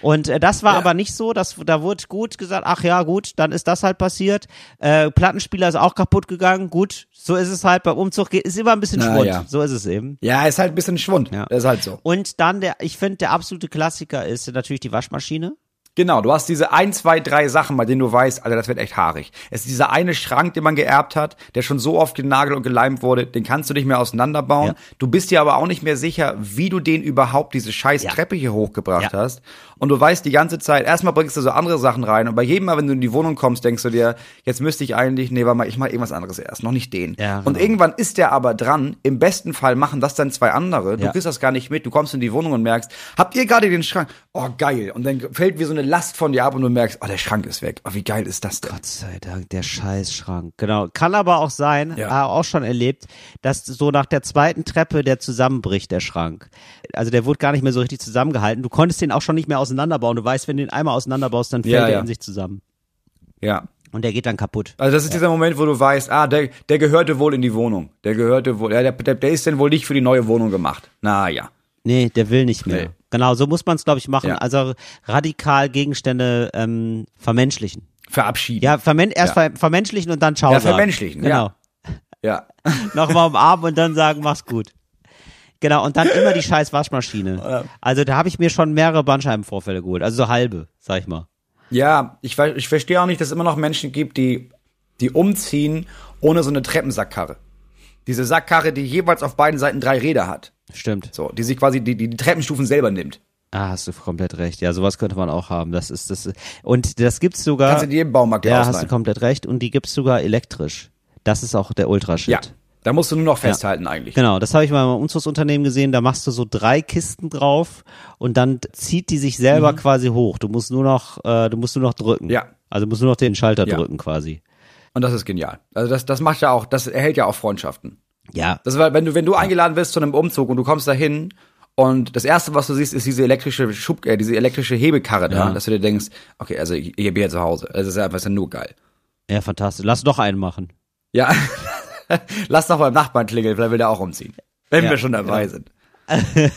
Und äh, das war aber nicht so, dass da wurde gut gesagt, ach ja, gut, dann ist das halt passiert. Äh, Plattenspieler ist auch kaputt gegangen, gut, so ist es halt beim Umzug, ist immer ein bisschen Na Schwund, ja. so ist es eben. Ja, ist halt ein bisschen Schwund. Ja. Das ist halt so. Und dann der, ich finde, der absolute Klassiker ist natürlich die Waschmaschine. Genau, du hast diese ein, zwei, drei Sachen, bei denen du weißt, Alter, das wird echt haarig. Es ist dieser eine Schrank, den man geerbt hat, der schon so oft genagelt und geleimt wurde, den kannst du nicht mehr auseinanderbauen. Ja. Du bist dir aber auch nicht mehr sicher, wie du den überhaupt diese scheiß Ja. Treppe hier hochgebracht Ja. hast. Und du weißt die ganze Zeit, erstmal bringst du so andere Sachen rein und bei jedem Mal, wenn du in die Wohnung kommst, denkst du dir, jetzt müsste ich eigentlich, nee, warte mal, ich mach irgendwas anderes erst, noch nicht den. Ja, Und genau. irgendwann ist der aber dran, im besten Fall machen das dann zwei andere, du kriegst das gar nicht mit, du kommst in die Wohnung und merkst, habt ihr gerade den Schrank? Oh, geil. Und dann fällt wie so eine Last von dir ab und du merkst, oh, der Schrank ist weg. Oh, wie geil ist das denn? Gott sei Dank, der Scheißschrank. Genau. Kann aber auch sein, Ja. äh, auch schon erlebt, dass so nach der zweiten Treppe der zusammenbricht, der Schrank. Also der wurde gar nicht mehr so richtig zusammengehalten. Du konntest den auch schon nicht mehr auseinanderbauen. Du weißt, wenn du den einmal auseinanderbaust, dann fällt Ja, er ja. in sich zusammen. Ja. Und der geht dann kaputt. Also das ist dieser Moment, wo du weißt, ah, der, der gehörte wohl in die Wohnung. Der gehörte wohl, ja, der, der, der ist denn wohl nicht für die neue Wohnung gemacht. Na ja. Nee, der will nicht mehr. Nee. Genau, so muss man es, glaube ich, machen. Ja. Also radikal Gegenstände ähm, vermenschlichen. Verabschieden. Ja, vermen erst Ja. ver vermenschlichen und dann ciao Ja, vermenschlichen, Genau. Ja. Nochmal umarmen und dann sagen, mach's gut. Genau, und dann immer die scheiß Waschmaschine. Also da habe ich mir schon mehrere Bandscheibenvorfälle geholt. Also so halbe, sag ich mal. Ja, ich, ich verstehe auch nicht, dass es immer noch Menschen gibt, die, die umziehen ohne so eine Treppensackkarre. Diese Sackkarre, die jeweils auf beiden Seiten drei Räder hat. Stimmt. So, die sich quasi die, die, die Treppenstufen selber nimmt. Ah, hast du komplett recht. Ja, sowas könnte man auch haben. Das ist das. Und das gibt's sogar. Kannst du dir im Baumarkt ja, hast du ausleihen. komplett recht. Und die gibt's sogar elektrisch. Das ist auch der Ultraschit. Ja, da musst du nur noch festhalten eigentlich. Genau, das habe ich mal im Umzugsunternehmen gesehen. Da machst du so drei Kisten drauf und dann zieht die sich selber quasi hoch. Du musst nur noch, äh, du musst nur noch drücken. Mhm. Ja. Also du musst nur noch den Schalter Ja. drücken quasi. Und das ist genial. Also das, das macht ja auch, das erhält ja auch Freundschaften. Ja. Das war, wenn du, wenn du eingeladen wirst zu einem Umzug und du kommst dahin und das erste, was du siehst, ist diese elektrische Schub, äh, diese elektrische Hebekarre da, Ja. dass du dir denkst, okay, also ich, ich bin hier zu Hause. Das ist ja einfach ja nur geil. Ja, fantastisch. Lass doch einen machen. Ja. Lass doch beim Nachbarn klingeln, vielleicht will der auch umziehen. Wenn Ja, wir schon dabei genau. sind.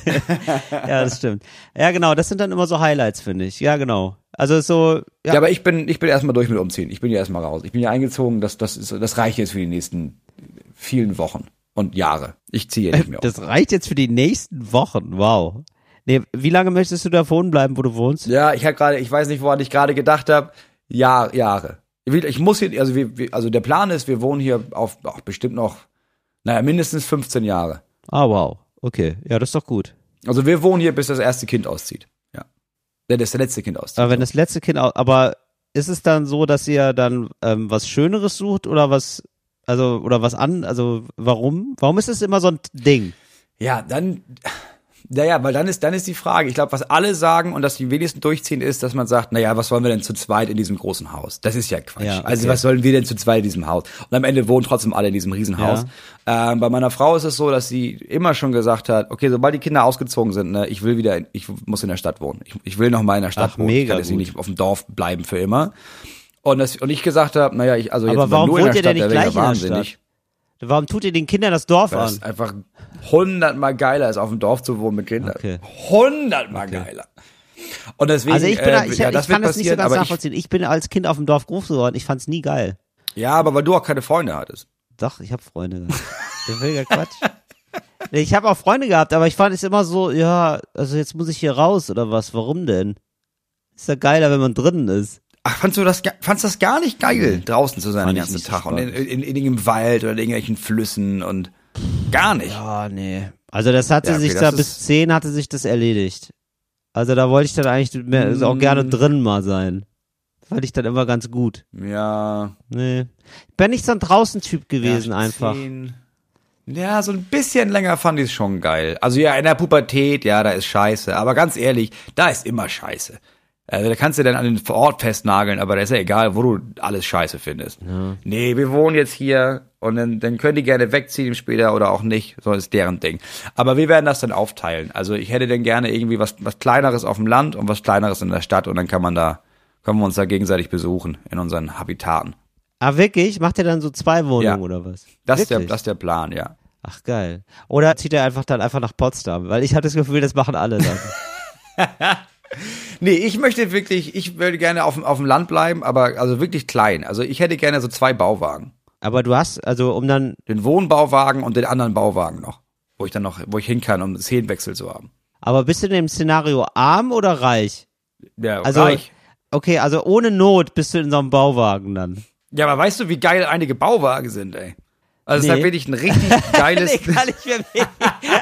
Ja, das stimmt. Ja, genau. Das sind dann immer so Highlights, finde ich. Ja, genau. Also so, Ja. ja, aber ich bin, ich bin erstmal durch mit umziehen. Ich bin ja erstmal raus. Ich bin ja eingezogen, das, das, ist, das reicht jetzt für die nächsten vielen Wochen und Jahre. Ich ziehe nicht mehr um. das reicht jetzt für die nächsten Wochen. Wow. Nee, wie lange möchtest du da wohnen bleiben, wo du wohnst? Ja, ich habe gerade, ich weiß nicht, woran ich gerade gedacht habe. Jahr, Jahre. Ich muss hier, also wir, wir, also der Plan ist, wir wohnen hier auf ach, bestimmt noch, naja, mindestens 15 Jahre. Ah, wow. Okay. Ja, das ist doch gut. Also wir wohnen hier, bis das erste Kind auszieht. Ja, das letzte Kind auszieht. Aber wenn das letzte Kind, aber ist es dann so, dass ihr dann ähm, was Schöneres sucht oder was, also oder was an, also warum? Warum ist es immer so ein Ding? Ja, dann, naja, weil dann ist, dann ist die Frage, ich glaube, was alle sagen und das die wenigsten durchziehen, ist, dass man sagt, naja, was wollen wir denn zu zweit in diesem großen Haus? Das ist ja Quatsch. Ja, okay. Also was sollen wir denn zu zweit in diesem Haus? Und am Ende wohnen trotzdem alle in diesem Riesenhaus. Ähm, bei meiner Frau ist es so, dass sie immer schon gesagt hat, okay, sobald die Kinder ausgezogen sind, ne, ich will wieder, in, ich muss in der Stadt wohnen. Ich, ich will noch mal in der Stadt Ach, wohnen. mega ich kann jetzt nicht auf dem Dorf bleiben für immer. Und, das, und ich gesagt habe, naja, ich, also jetzt Aber warum nur in wohnt der ihr denn Stadt, nicht gleich in der wahnsinnig. Stadt? Warum tut ihr den Kindern das Dorf Weil an? es einfach hundertmal geiler ist, auf dem Dorf zu wohnen mit Kindern. Okay. Hundertmal geiler. Und deswegen, Also ich bin, äh, ich, ja, ich das kann das nicht so ganz aber ich, nachvollziehen. Ich, bin als Kind auf dem Dorf groß geworden. Ich fand's nie geil. ja, aber weil du auch keine Freunde hattest. Doch, ich habe Freunde. Der völliger Quatsch. Ich habe auch Freunde gehabt, aber ich fand es immer so, ja, also jetzt muss ich hier raus oder was? Warum denn? Ist ja geiler, wenn man drinnen ist. Ach, fandst du das, fandst das gar nicht geil, draußen zu sein Fand den ich ganzen nicht so Tag und in, in, in irgendeinem Wald oder in irgendwelchen Flüssen und gar nicht. Ja, nee. Also das hatte Ja, okay, sich das da bis zehn hatte sich das erledigt. Also da wollte ich dann eigentlich mehr, also auch Mm. gerne drin mal sein. Fand ich dann immer ganz gut. Ja. Nee. Bin nicht so ein Draußen-Typ gewesen ja, einfach. zehn. Ja, so ein bisschen länger fand ich es schon geil. Also ja, in der Pubertät, ja, da ist scheiße. Aber ganz ehrlich, da ist immer scheiße. Also da kannst du dann an den Ort festnageln, aber da ist ja egal, wo du alles scheiße findest. Nee, wir wohnen jetzt hier und dann, dann können die gerne wegziehen später oder auch nicht. So ist deren Ding. Aber wir werden das dann aufteilen. Also ich hätte dann gerne irgendwie was, was kleineres auf dem Land und was kleineres in der Stadt und dann kann man da, können wir uns da gegenseitig besuchen in unseren Habitaten. Ah, wirklich? Macht ihr dann so zwei Wohnungen Ja. oder was? Das ist, der, das ist der Plan, ja. Ach, geil. Oder zieht er einfach dann einfach nach Potsdam? Weil ich hatte das Gefühl, das machen alle dann. Nee, ich möchte wirklich, ich würde gerne auf, dem- auf dem Land bleiben, aber also wirklich klein. Also ich hätte gerne so zwei Bauwagen. Aber du hast, also um dann, Den Wohnbauwagen und den anderen Bauwagen noch. Wo ich dann noch, wo ich hin kann, um Szenenwechsel zu haben. aber bist du in dem Szenario arm oder reich? Ja, Also, reich. Okay, also ohne Not bist du in so einem Bauwagen dann. Ja, aber weißt du, wie geil einige Bauwagen sind, ey? Also Nee. ist halt wirklich ein richtig geiles. nee, kann ich mir nicht.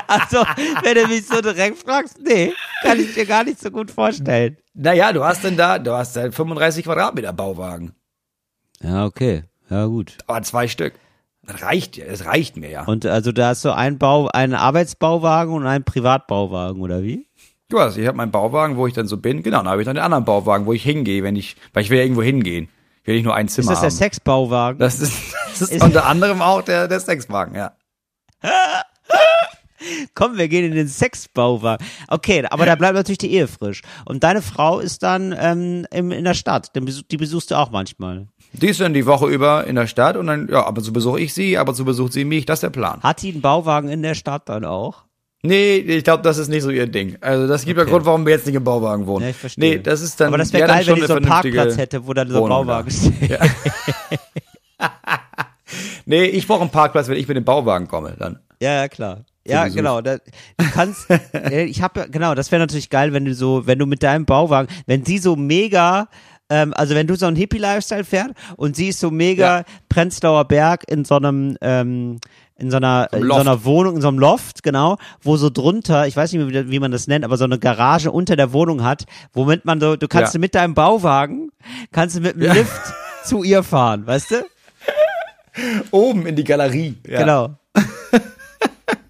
Also, wenn du mich so direkt fragst, nee, kann ich mir gar nicht so gut vorstellen. naja, du hast denn da, du hast halt 35 Quadratmeter Bauwagen. Ja, okay. Ja, gut. Aber zwei Stück. Das reicht ja, das reicht mir ja. Und also da hast du einen Bau, einen Arbeitsbauwagen und einen Privatbauwagen, oder wie? Du hast, ich habe meinen Bauwagen, wo ich dann so bin. Genau, dann habe ich dann den anderen Bauwagen, wo ich hingehe, wenn ich, weil ich will ja irgendwo hingehen. Ich will nicht nur ein Ist Zimmer das der haben. Sexbauwagen? das ist, das ist, Ist- unter anderem auch der, der Sexwagen, ja. Komm, wir gehen in den Sexbauwagen. Okay, aber da bleibt natürlich die Ehe frisch. Und deine Frau ist dann ähm, im, in der Stadt. Die besuchst du auch manchmal. Die ist dann die Woche über in der Stadt und dann, ja, ab und zu besuche ich sie, ab und zu besucht sie mich, das ist der Plan. Hat die einen Bauwagen in der Stadt dann auch? Nee, ich glaube, das ist nicht so ihr Ding. Also das gibt ja Okay. Grund, warum wir jetzt nicht im Bauwagen wohnen. Ja, ich verstehe. Nee, das ist dann, aber das wäre geil, wenn die so einen Parkplatz hätte, wo dann so ein Bauwagen steht. Nee, ich brauche einen Parkplatz, wenn ich mit dem Bauwagen komme, dann. Ja, ja, klar. Ja, Besuch. genau. Da, du kannst, ja, ich habe genau, das wäre natürlich geil, wenn du so, wenn du mit deinem Bauwagen, wenn sie so mega, ähm, also wenn du so einen Hippie-Lifestyle fährt und sie ist so mega Ja. Prenzlauer Berg in so einem, ähm, in so einer, in so einer Wohnung, in so einem Loft, genau, wo so drunter, ich weiß nicht mehr, wie, wie man das nennt, aber so eine Garage unter der Wohnung hat, womit man so, du kannst Ja. mit deinem Bauwagen, kannst du mit dem Ja. Lift zu ihr fahren, weißt du? Oben in die Galerie. Ja. Genau.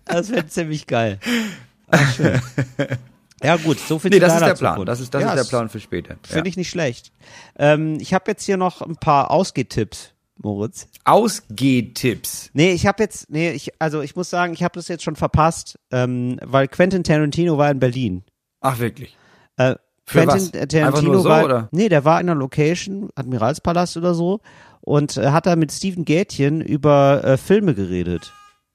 das wäre ziemlich geil. Ah, schön. Ja gut, so viel Nee, zu das ist der Plan. Das ist, das ja, ist der Plan für später. Finde ich nicht schlecht. Ähm, ich habe jetzt hier noch ein paar Ausgehtipps, Moritz. Ausgehtipps. Nee, ich habe jetzt, nee, ich, also ich muss sagen, ich habe das jetzt schon verpasst, ähm, weil Quentin Tarantino war in Berlin. Ach, wirklich. Äh, Für Quentin was? Tarantino so, war, oder? Nee, der war in einer Location, Admiralspalast oder so, und äh, hat da mit Steven Gätchen über äh, Filme geredet.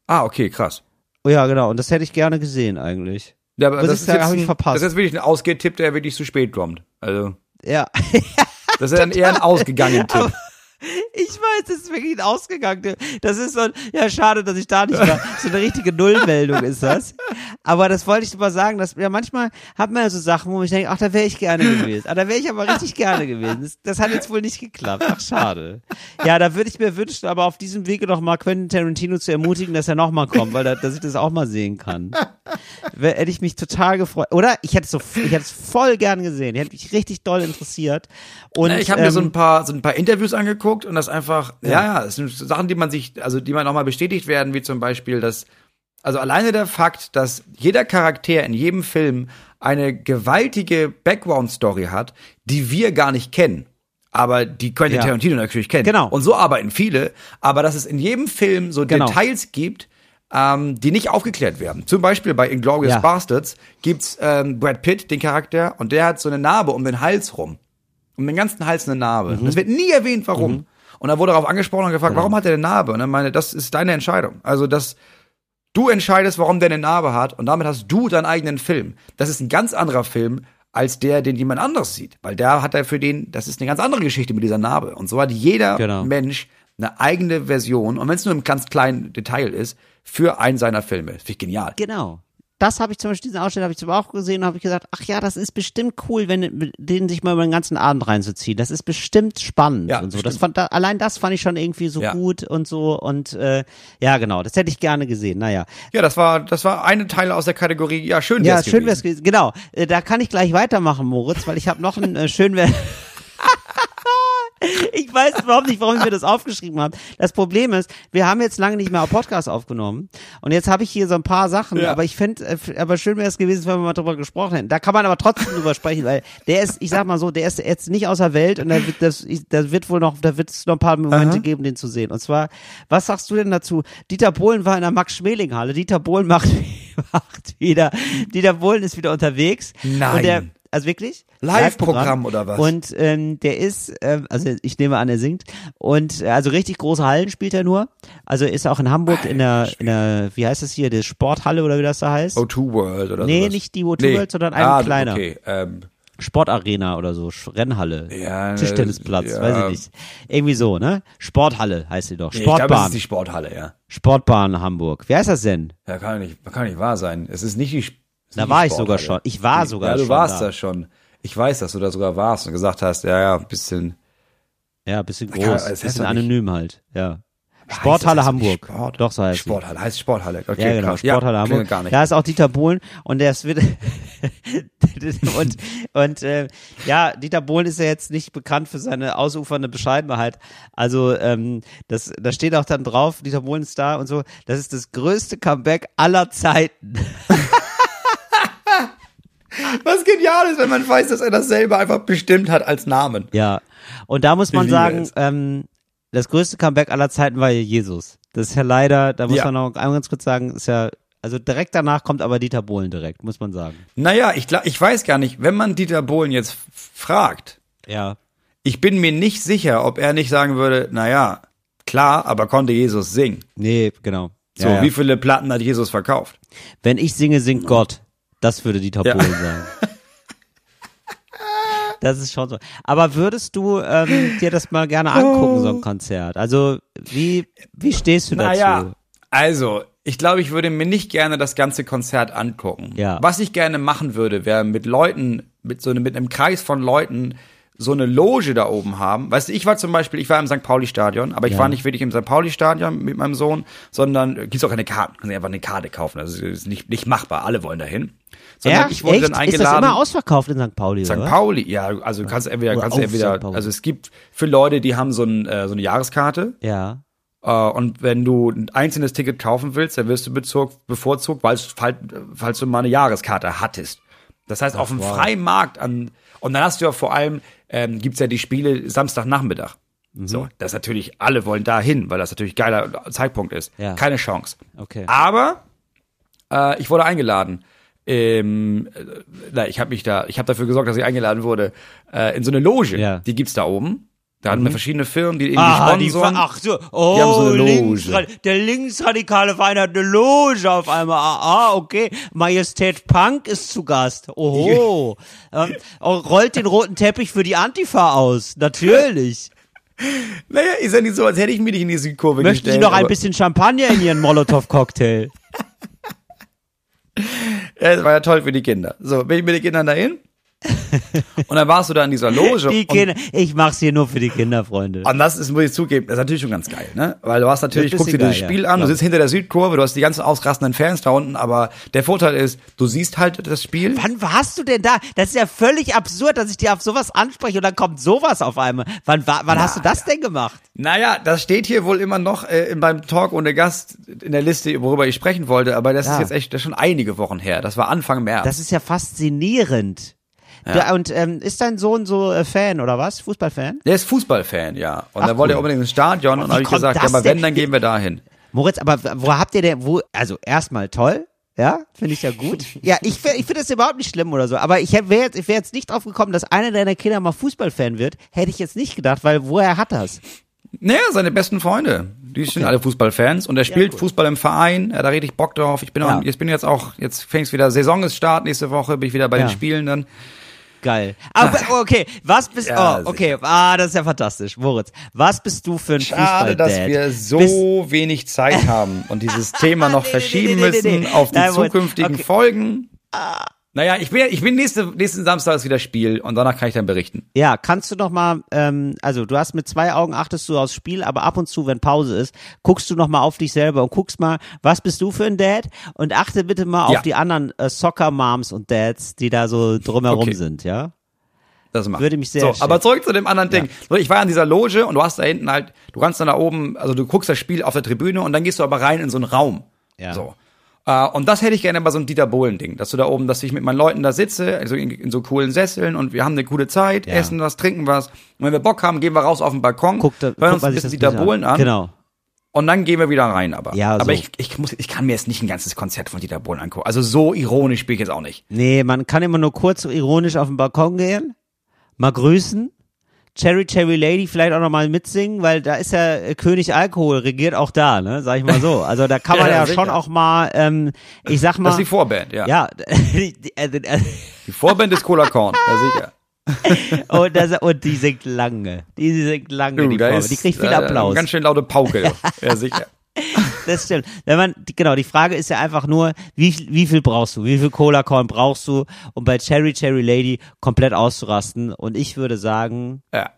Ah, okay, krass. Oh ja, genau, und das hätte ich gerne gesehen eigentlich. Ja, aber Was das ist ist, da- jetzt hab ich verpasst. das ist jetzt wirklich ein Ausgehtipp, der wirklich zu spät kommt. Also, Ja. das ist dann eher ein ausgegangen Tipp. Ich weiß, das ist wirklich ausgegangen. Das ist so ein, ja, schade, dass ich da nicht war. So eine richtige Nullmeldung ist das. Aber das wollte ich mal sagen, dass, ja, manchmal hat man ja so Sachen, wo ich denke, ach, da wäre ich gerne gewesen. Ah, da wäre ich aber richtig gerne gewesen. Das, das hat jetzt wohl nicht geklappt. Ach, schade. Ja, da würde ich mir wünschen, aber auf diesem Wege noch mal Quentin Tarantino zu ermutigen, dass er noch mal kommt, weil da, dass ich das auch mal sehen kann. Hätte ich mich total gefreut. Oder? Ich hätte es so, ich hätte es voll gern gesehen. Ich hätte mich richtig doll interessiert. Und, ich habe mir so ähm, ein paar so ein paar Interviews angeguckt und das einfach ja ja, es sind Sachen, die man sich also die man auch mal bestätigt werden, wie zum Beispiel das also alleine der Fakt, dass jeder Charakter in jedem Film eine gewaltige Background Story hat, die wir gar nicht kennen. Aber die Quentin Ja. Tarantino natürlich kennt. Genau. Und so arbeiten viele. Aber dass es in jedem Film so Genau. Details gibt, ähm, die nicht aufgeklärt werden. Zum Beispiel bei Inglourious Ja. Bastards gibt's ähm, Brad Pitt, den Charakter, und der hat so eine Narbe um den Hals rum. Um den ganzen Hals eine Narbe. Mhm. Das wird nie erwähnt, warum. Und er wurde darauf angesprochen und gefragt, Genau. warum hat er eine Narbe? Und er meine, das ist deine Entscheidung. Also, dass du entscheidest, warum der eine Narbe hat und damit hast du deinen eigenen Film. Das ist ein ganz anderer Film als der, den jemand anderes sieht. Weil der hat er für den, das ist eine ganz andere Geschichte mit dieser Narbe. Und so hat jeder Genau. Mensch eine eigene Version, und wenn es nur im ganz kleinen Detail ist, für einen seiner Filme. Finde ich genial. Genau. Das habe ich zum Beispiel, diesen Ausschnitt habe ich zum auch gesehen und habe ich gesagt, ach ja, das ist bestimmt cool, wenn den sich mal über den ganzen Abend reinzuziehen. Das ist bestimmt spannend Ja, und so. Das fand, allein das fand ich schon irgendwie so Ja. gut und so und äh, ja, genau, das hätte ich gerne gesehen. Naja. Ja, das war, das war eine Teil aus der Kategorie, ja, schön Ja, wär's schön wär's gewesen. Genau, äh, da kann ich gleich weitermachen, Moritz, weil ich habe noch einen äh, schön wär Ich weiß überhaupt nicht, warum ich mir das aufgeschrieben habe. Das Problem ist, wir haben jetzt lange nicht mehr Podcast aufgenommen und jetzt habe ich hier so ein paar Sachen, Ja. aber ich fände, äh, aber schön wäre es gewesen, wenn wir mal drüber gesprochen hätten. Da kann man aber trotzdem drüber sprechen, weil der ist, ich sag mal so, der ist jetzt nicht außer Welt und da wird das, da wird wohl noch, da wird es noch ein paar Momente geben, den zu sehen. Und zwar, was sagst du denn dazu? Dieter Bohlen war in der Max-Schmeling-Halle. Dieter Bohlen macht, macht wieder, Dieter Bohlen ist wieder unterwegs. Nein. Der, also wirklich? Live-Programm oder was? Und ähm, der ist, ähm, also ich nehme an, er singt. Und äh, also richtig große Hallen spielt er nur. Also ist auch in Hamburg in der, in der, wie heißt das hier, die Sporthalle oder wie das da heißt? O2 World oder Nee, sowas. nicht die O2 World, sondern eine ah, kleiner. Okay, ähm, Sportarena oder so, Rennhalle, Ja, Tischtennisplatz, ja. weiß ich nicht. Irgendwie so, ne? Sporthalle heißt sie doch. nee, ich glaube, das Sportbahn. ist die Sporthalle, ja. Sportbahn Hamburg. Wie heißt das denn? Ja, kann nicht, kann nicht wahr sein. Es ist nicht die. Es Da war ich sogar schon. Ich war sogar Ja, du schon warst da. da schon. Ich weiß, dass du da sogar warst und gesagt hast, ja, ja, ein bisschen. Ja, bisschen Kann- groß, es heißt bisschen anonym halt, ja. Heißt Sporthalle nicht Hamburg. Sport? Doch, so heißt sie. Sporthalle, heißt Sporthalle. Okay, Ja, genau, krass. Sporthalle Hamburg. klingelt gar nicht. Da ist auch Dieter Bohlen und der ist wieder und und äh, ja, Dieter Bohlen ist ja jetzt nicht bekannt für seine ausufernde Bescheidenheit. Also ähm, das da steht auch dann drauf, Dieter Bohlen ist da und so, das ist das größte Comeback aller Zeiten. Was genial ist, wenn man weiß, dass er das selber einfach bestimmt hat als Namen. Ja. Und da muss man sagen, ähm, das größte Comeback aller Zeiten war ja Jesus. Das ist ja leider, da muss Ja. man noch einmal ganz kurz sagen, ist ja also direkt danach kommt aber Dieter Bohlen direkt, muss man sagen. Naja, ich, glaub- ich weiß gar nicht, wenn man Dieter Bohlen jetzt fragt, Ja. ich bin mir nicht sicher, ob er nicht sagen würde, naja, klar, aber konnte Jesus singen. Nee, genau. So, ja, ja. wie viele Platten hat Jesus verkauft? Wenn ich singe, singt Gott. Das würde Dieter Ja. Bohlen sagen. Das ist schon so. Aber würdest du ähm, dir das mal gerne angucken, so ein Konzert? Also, wie, wie stehst du dazu? Naja, also, ich glaube, ich würde mir nicht gerne das ganze Konzert angucken. Ja. Was ich gerne machen würde, wäre mit Leuten, mit so einem, mit einem Kreis von Leuten so eine Loge da oben haben. Weißt du, ich war zum Beispiel, ich war im St. Pauli-Stadion, aber ich Ja. war nicht wirklich im St. Pauli-Stadion mit meinem Sohn, sondern gibt's auch keine Karten. Kannst du einfach eine Karte kaufen. Das ist nicht, nicht machbar. Alle wollen dahin. Sondern Echt? ich wurde Echt? dann Ist das eingeladen. immer ausverkauft in St. Pauli, St. oder? Pauli, ja, also du kannst entweder, kannst entweder, also es gibt für Leute, die haben so, ein, äh, so eine Jahreskarte, Ja. äh, und wenn du ein einzelnes Ticket kaufen willst, dann wirst du bezog, bevorzugt, weil falls, falls du mal eine Jahreskarte hattest. Das heißt, auf dem wow. freien Markt an, und dann hast du ja vor allem, ähm, gibt's ja die Spiele Samstagnachmittag. Mhm. So, das ist natürlich, alle wollen da hin, weil das natürlich geiler Zeitpunkt ist. Ja. Keine Chance. Okay. Aber äh, ich wurde eingeladen. Ähm, äh, na, ich habe mich da, ich habe dafür gesorgt, dass ich eingeladen wurde äh, in so eine Loge. Ja. Die gibt's da oben. Da hatten wir verschiedene Firmen, die irgendwie Ah, die sponsoren. Ver- ach so, oh, Die haben so eine Loge. linksra- der linksradikale Verein hat eine Loge auf einmal. Ah, ah, okay. Majestät Punk ist zu Gast. Oho. ähm, oh, rollt den roten Teppich für die Antifa aus. Natürlich. Naja, ist ja nicht so, als hätte ich mich nicht in die Südkurve Möchten Sie gestellt. noch ein bisschen Champagner in Ihren Molotow-Cocktail? Ja, das war ja toll für die Kinder. So, bin ich mit den Kindern dahin. und dann warst du da in dieser Loge. Die Kinder. Ich mach's hier nur für die Kinder, Freunde. und das ist, muss ich zugeben, das ist natürlich schon ganz geil, ne? Weil du hast natürlich, guckst dir geil, das ja, Spiel an, du sitzt hinter der Südkurve, du hast die ganzen ausrastenden Fans da unten, aber der Vorteil ist, du siehst halt das Spiel. Wann warst du denn da? Das ist ja völlig absurd, dass ich dir auf sowas anspreche und dann kommt sowas auf einmal. Wann, wa- wann hast du das denn gemacht? Naja, das steht hier wohl immer noch äh, in meinem Talk ohne Gast in der Liste, worüber ich sprechen wollte, aber das Ja. ist jetzt echt das ist schon einige Wochen her. Das war Anfang März. Das ist ja faszinierend. Du, und ähm, ist dein Sohn so äh, Fan oder was? Fußballfan? der ist Fußballfan, ja. Und Ach, da wollte cool. er unbedingt ins Stadion und wie habe ich gesagt, ja, aber wenn, dann gehen wir dahin. Moritz, aber wo habt ihr denn, wo, also erstmal toll, ja, finde ich ja gut. Ja, ich, ich finde das überhaupt nicht schlimm oder so, aber ich wäre jetzt, ich wär jetzt nicht drauf gekommen, dass einer deiner Kinder mal Fußballfan wird, hätte ich jetzt nicht gedacht, weil woher hat das? Naja, seine besten Freunde. Die sind alle Fußballfans und er spielt cool. Fußball im Verein. Er hat da richtig Bock drauf. Ich bin, Ja. auch, jetzt bin jetzt auch, jetzt fängt's wieder, Saison ist Start nächste Woche, bin ich wieder bei Ja. den Spielen dann. Geil. Aber okay, was bist Ja, oh, okay, ah, das ist ja fantastisch. Moritz, was bist du für ein Schade, dass wir so Bist, wenig Zeit haben und dieses Thema noch Nee, verschieben nee, nee, müssen auf die Nein, zukünftigen Okay. Ah. Naja, ich bin, ich bin nächste, nächsten Samstag ist wieder Spiel und danach kann ich dann berichten. ja, kannst du noch mal, ähm, also du hast mit zwei Augen achtest du aufs Spiel, aber ab und zu, wenn Pause ist, guckst du noch mal auf dich selber und guckst mal, was bist du für ein Dad? Und achte bitte mal Ja. auf die anderen äh, Soccer Moms und Dads, die da so drumherum Okay. sind, ja? Das macht. Würde mich sehr So, schätzen. aber zurück zu dem anderen Ding. So, ich war an dieser Loge und du hast da hinten halt, du kannst dann da oben, also du guckst das Spiel auf der Tribüne und dann gehst du aber rein in so einen Raum. Ja. So. Äh, und das hätte ich gerne bei so einem Dieter Bohlen-Ding, dass du da oben, dass ich mit meinen Leuten da sitze, also in, in so coolen Sesseln und wir haben eine coole Zeit, Ja. essen was, trinken was. Und wenn wir Bock haben, gehen wir raus auf den Balkon, Guck, da, hören guck uns ein bisschen Dieter Bohlen an Genau. und dann gehen wir wieder rein aber. Ja, aber so. ich, ich, muss, ich kann mir jetzt nicht ein ganzes Konzert von Dieter Bohlen angucken. Also so ironisch bin ich jetzt auch nicht. Nee, man kann immer nur kurz ironisch auf den Balkon gehen, mal grüßen, Cherry Cherry Lady vielleicht auch noch mal mitsingen, weil da ist ja äh, König Alkohol regiert auch da, ne? Sag ich mal so. Also da kann man Ja, ja, schon auch mal, ähm, ich sag mal, Das ist die Vorband, ja. ja, die, die, äh, Die Vorband ist Cola Korn, ja sicher. und, das, und die singt lange, die singt lange, die, da Frau. ist, die kriegt viel äh, Applaus. Ganz schön laute Pauke. ja, sicher. das stimmt. Wenn man, genau, die Frage ist ja einfach nur, wie, wie viel brauchst du? Wie viel Cola Corn brauchst du, um bei Cherry Cherry Lady komplett auszurasten? Und ich würde sagen, Ja.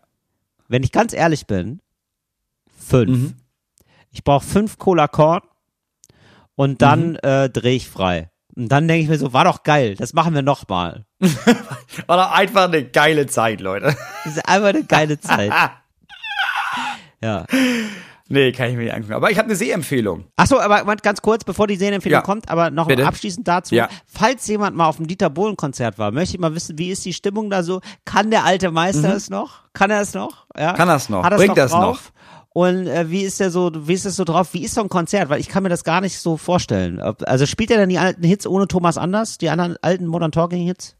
wenn ich ganz ehrlich bin, fünf. Mhm. Ich brauche fünf Cola Corn und dann Mhm. äh, drehe ich frei. Und dann denke ich mir so, war doch geil, das machen wir nochmal. War doch einfach eine geile Zeit, Leute. Das ist einfach eine geile Zeit. Ja. Nee, kann ich mir nicht angucken. Aber ich habe eine Sehempfehlung. Achso, aber ganz kurz, bevor die Serienempfehlung Ja. kommt, aber noch Bitte. abschließend dazu. Ja. Falls jemand mal auf dem Dieter Bohlen-Konzert war, möchte ich mal wissen, wie ist die Stimmung da so? Kann der alte Meister es noch? Kann er es noch? Ja? Mhm. Kann er's noch? Hat er's Bringt noch er's drauf? Und äh, wie ist der so, wie ist das so drauf? Wie ist so ein Konzert? Weil ich kann mir das gar nicht so vorstellen. Also spielt er denn die alten Hits ohne Thomas Anders? Die anderen alten Modern Talking Hits?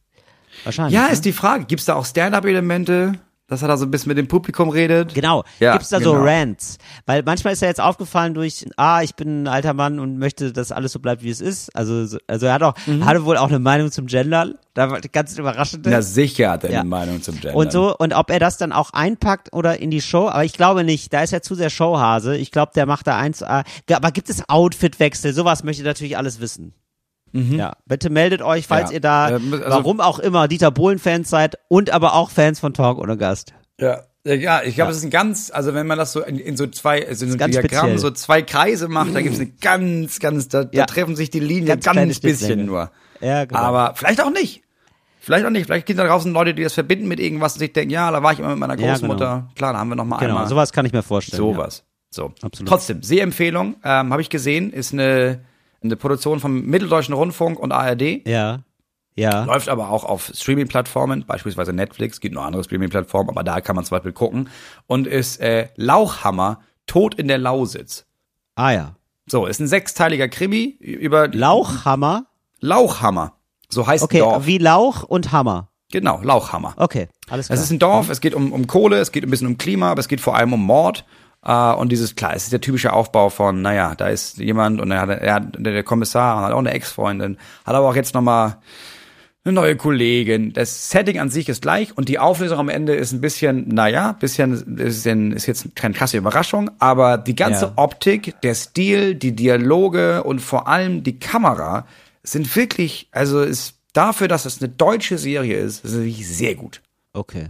Wahrscheinlich. Ja, ne? ist die Frage. Gibt's da auch Stand-up-Elemente, dass er da so ein bisschen mit dem Publikum redet? Genau. Ja, Gibt's da so genau. Rants? Weil manchmal ist er jetzt aufgefallen durch, ah, ich bin ein alter Mann und möchte, dass alles so bleibt, wie es ist. Also, so- also er hat auch, Mhm. hatte wohl auch eine Meinung zum Gendern. Da war ganz überraschend. Na sicher hat er Ja. eine Meinung zum Gender. Und so, und ob er das dann auch einpackt oder in die Show, aber ich glaube nicht, da ist er zu sehr Showhase. Ich glaube, der macht da eins, äh, aber gibt es Outfitwechsel? Sowas möchte ich natürlich alles wissen. Ja, bitte meldet euch, falls Ja. ihr da, Äh, also- warum auch immer, Dieter Bohlen-Fans seid und aber auch Fans von Talk ohne Gast. Ja. Ja, ich glaube, es ist ein ganz, also wenn man das so in, in so zwei, also in so einem ganz Diagramm speziell. so zwei Kreise macht, da gibt es eine ganz, ganz, da, Ja. da treffen sich die Linien Ganz ganz, bisschen nur. Ja, genau. Aber vielleicht auch nicht. Vielleicht auch nicht. Vielleicht gibt es da draußen Leute, die das verbinden mit irgendwas und sich denken, ja, da war ich immer mit meiner Ja, Großmutter. Klar, da haben wir noch mal genau, einmal. sowas kann ich mir vorstellen. ja. Sowas. So. Absolut. Trotzdem, Sehempfehlung, ähm, habe ich gesehen, ist eine, eine Produktion vom Mitteldeutschen Rundfunk und ARD. Ja. Ja. Läuft aber auch auf Streaming-Plattformen, beispielsweise Netflix, gibt noch andere Streaming-Plattformen, aber da kann man zum Beispiel gucken. Und ist äh, Lauchhammer, Tod in der Lausitz. Ah ja. So, ist ein sechsteiliger Krimi über Lauchhammer. Lauchhammer. So heißt Okay, Dorf. wie Lauch und Hammer. Genau, Lauchhammer. Okay, alles klar. Es ist ein Dorf, es geht um, um Kohle, es geht ein bisschen um Klima, aber es geht vor allem um Mord. Äh, und dieses, klar, es ist der typische Aufbau von, naja, da ist jemand und er hat, er hat der Kommissar hat auch eine Ex-Freundin, hat aber auch jetzt nochmal eine neue Kollegin. Das Setting an sich ist gleich und die Auflösung am Ende ist ein bisschen, naja, bisschen, bisschen ist jetzt keine krasse Überraschung, aber die ganze Ja. Optik, der Stil, die Dialoge und vor allem die Kamera sind wirklich, also ist dafür, dass es eine deutsche Serie ist, ist es wirklich sehr gut. okay.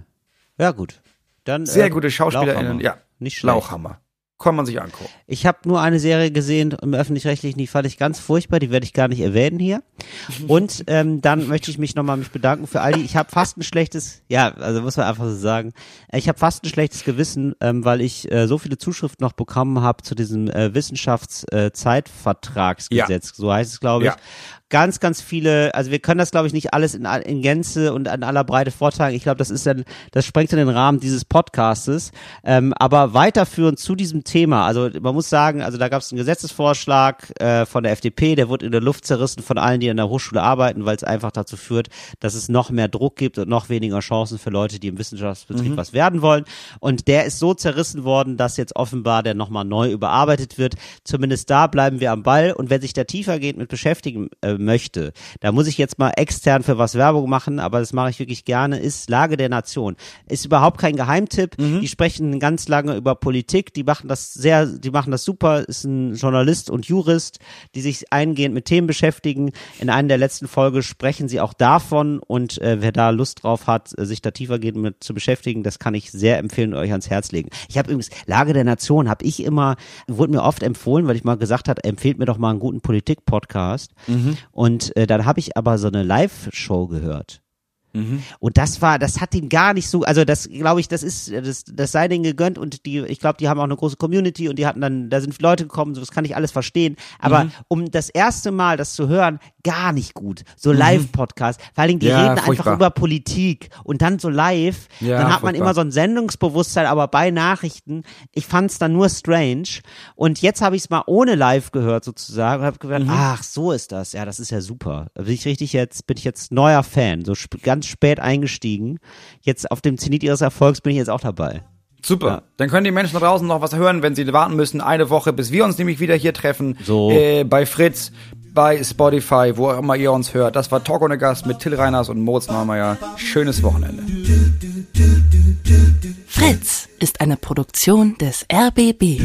Ja, gut. Dann Sehr äh, gute SchauspielerInnen, ja. Nicht schlecht. Lauchhammer. Kann man sich angucken. Ich habe nur eine Serie gesehen im öffentlich-rechtlichen, die fand ich ganz furchtbar, die werde ich gar nicht erwähnen hier. Und ähm, dann möchte ich mich nochmal mich bedanken für all die. Ich habe fast ein schlechtes, ja, also muss man einfach so sagen, ich habe fast ein schlechtes Gewissen, ähm, weil ich äh, so viele Zuschriften noch bekommen habe zu diesem äh, Wissenschaftszeitvertragsgesetz, so heißt es, glaube ich. Ja. Ganz, ganz viele, also wir können das, glaube ich, nicht alles in, in Gänze und an aller Breite vortragen. Ich glaube, das ist dann, das sprengt in den Rahmen dieses Podcastes. Ähm, aber weiterführend zu diesem Thema, also man muss sagen, also da gab es einen Gesetzesvorschlag äh, von der FDP, der wurde in der Luft zerrissen von allen, die an der Hochschule arbeiten, weil es einfach dazu führt, dass es noch mehr Druck gibt und noch weniger Chancen für Leute, die im Wissenschaftsbetrieb was werden wollen. Und der ist so zerrissen worden, dass jetzt offenbar der nochmal neu überarbeitet wird. Zumindest da bleiben wir am Ball. Und wer sich da tiefergehend mit beschäftigen äh, möchte, da muss ich jetzt mal extern für was Werbung machen, aber das mache ich wirklich gerne, ist Lage der Nation. Ist überhaupt kein Geheimtipp. Die sprechen ganz lange über Politik, die machen das sehr, die machen das super, ist ein Journalist und Jurist, die sich eingehend mit Themen beschäftigen. In einer der letzten Folge sprechen sie auch davon und äh, wer da Lust drauf hat, äh, sich da tiefergehend mit zu beschäftigen, das kann ich sehr empfehlen und euch ans Herz legen. Ich habe übrigens Lage der Nation, habe ich immer, wurde mir oft empfohlen, weil ich mal gesagt habe, empfehlt mir doch mal einen guten Politik-Podcast. Und äh, dann habe ich aber so eine Live-Show gehört. Und das war, das hat ihn gar nicht so, also das glaube ich, das ist, das, das sei denen gegönnt und die, ich glaube, die haben auch eine große Community und die hatten dann, da sind Leute gekommen, so das kann ich alles verstehen. Aber Mhm. um das erste Mal das zu hören, gar nicht gut. So Live-Podcast. Vor allen Dingen, die Mhm. Ja, reden einfach furchtbar. über Politik und dann so live. Ja, dann hat man furchtbar. immer so ein Sendungsbewusstsein, aber bei Nachrichten, ich fand es dann nur strange. Und jetzt habe ich es mal ohne live gehört sozusagen und habe gedacht, Mhm. ach, so ist das. Ja, das ist ja super. Da bin ich richtig jetzt, bin ich jetzt neuer Fan, so sp ganz spät eingestiegen. Jetzt auf dem Zenit ihres Erfolgs bin ich jetzt auch dabei. Super. Ja. Dann können die Menschen draußen noch was hören, wenn sie warten müssen, eine Woche, bis wir uns nämlich wieder hier treffen. So. Äh, bei Fritz, bei Spotify, wo auch immer ihr uns hört. Das war Talk ohne Gast mit Till Reiners und Moritz Marmeier. Schönes Wochenende. Fritz ist eine Produktion des RBB.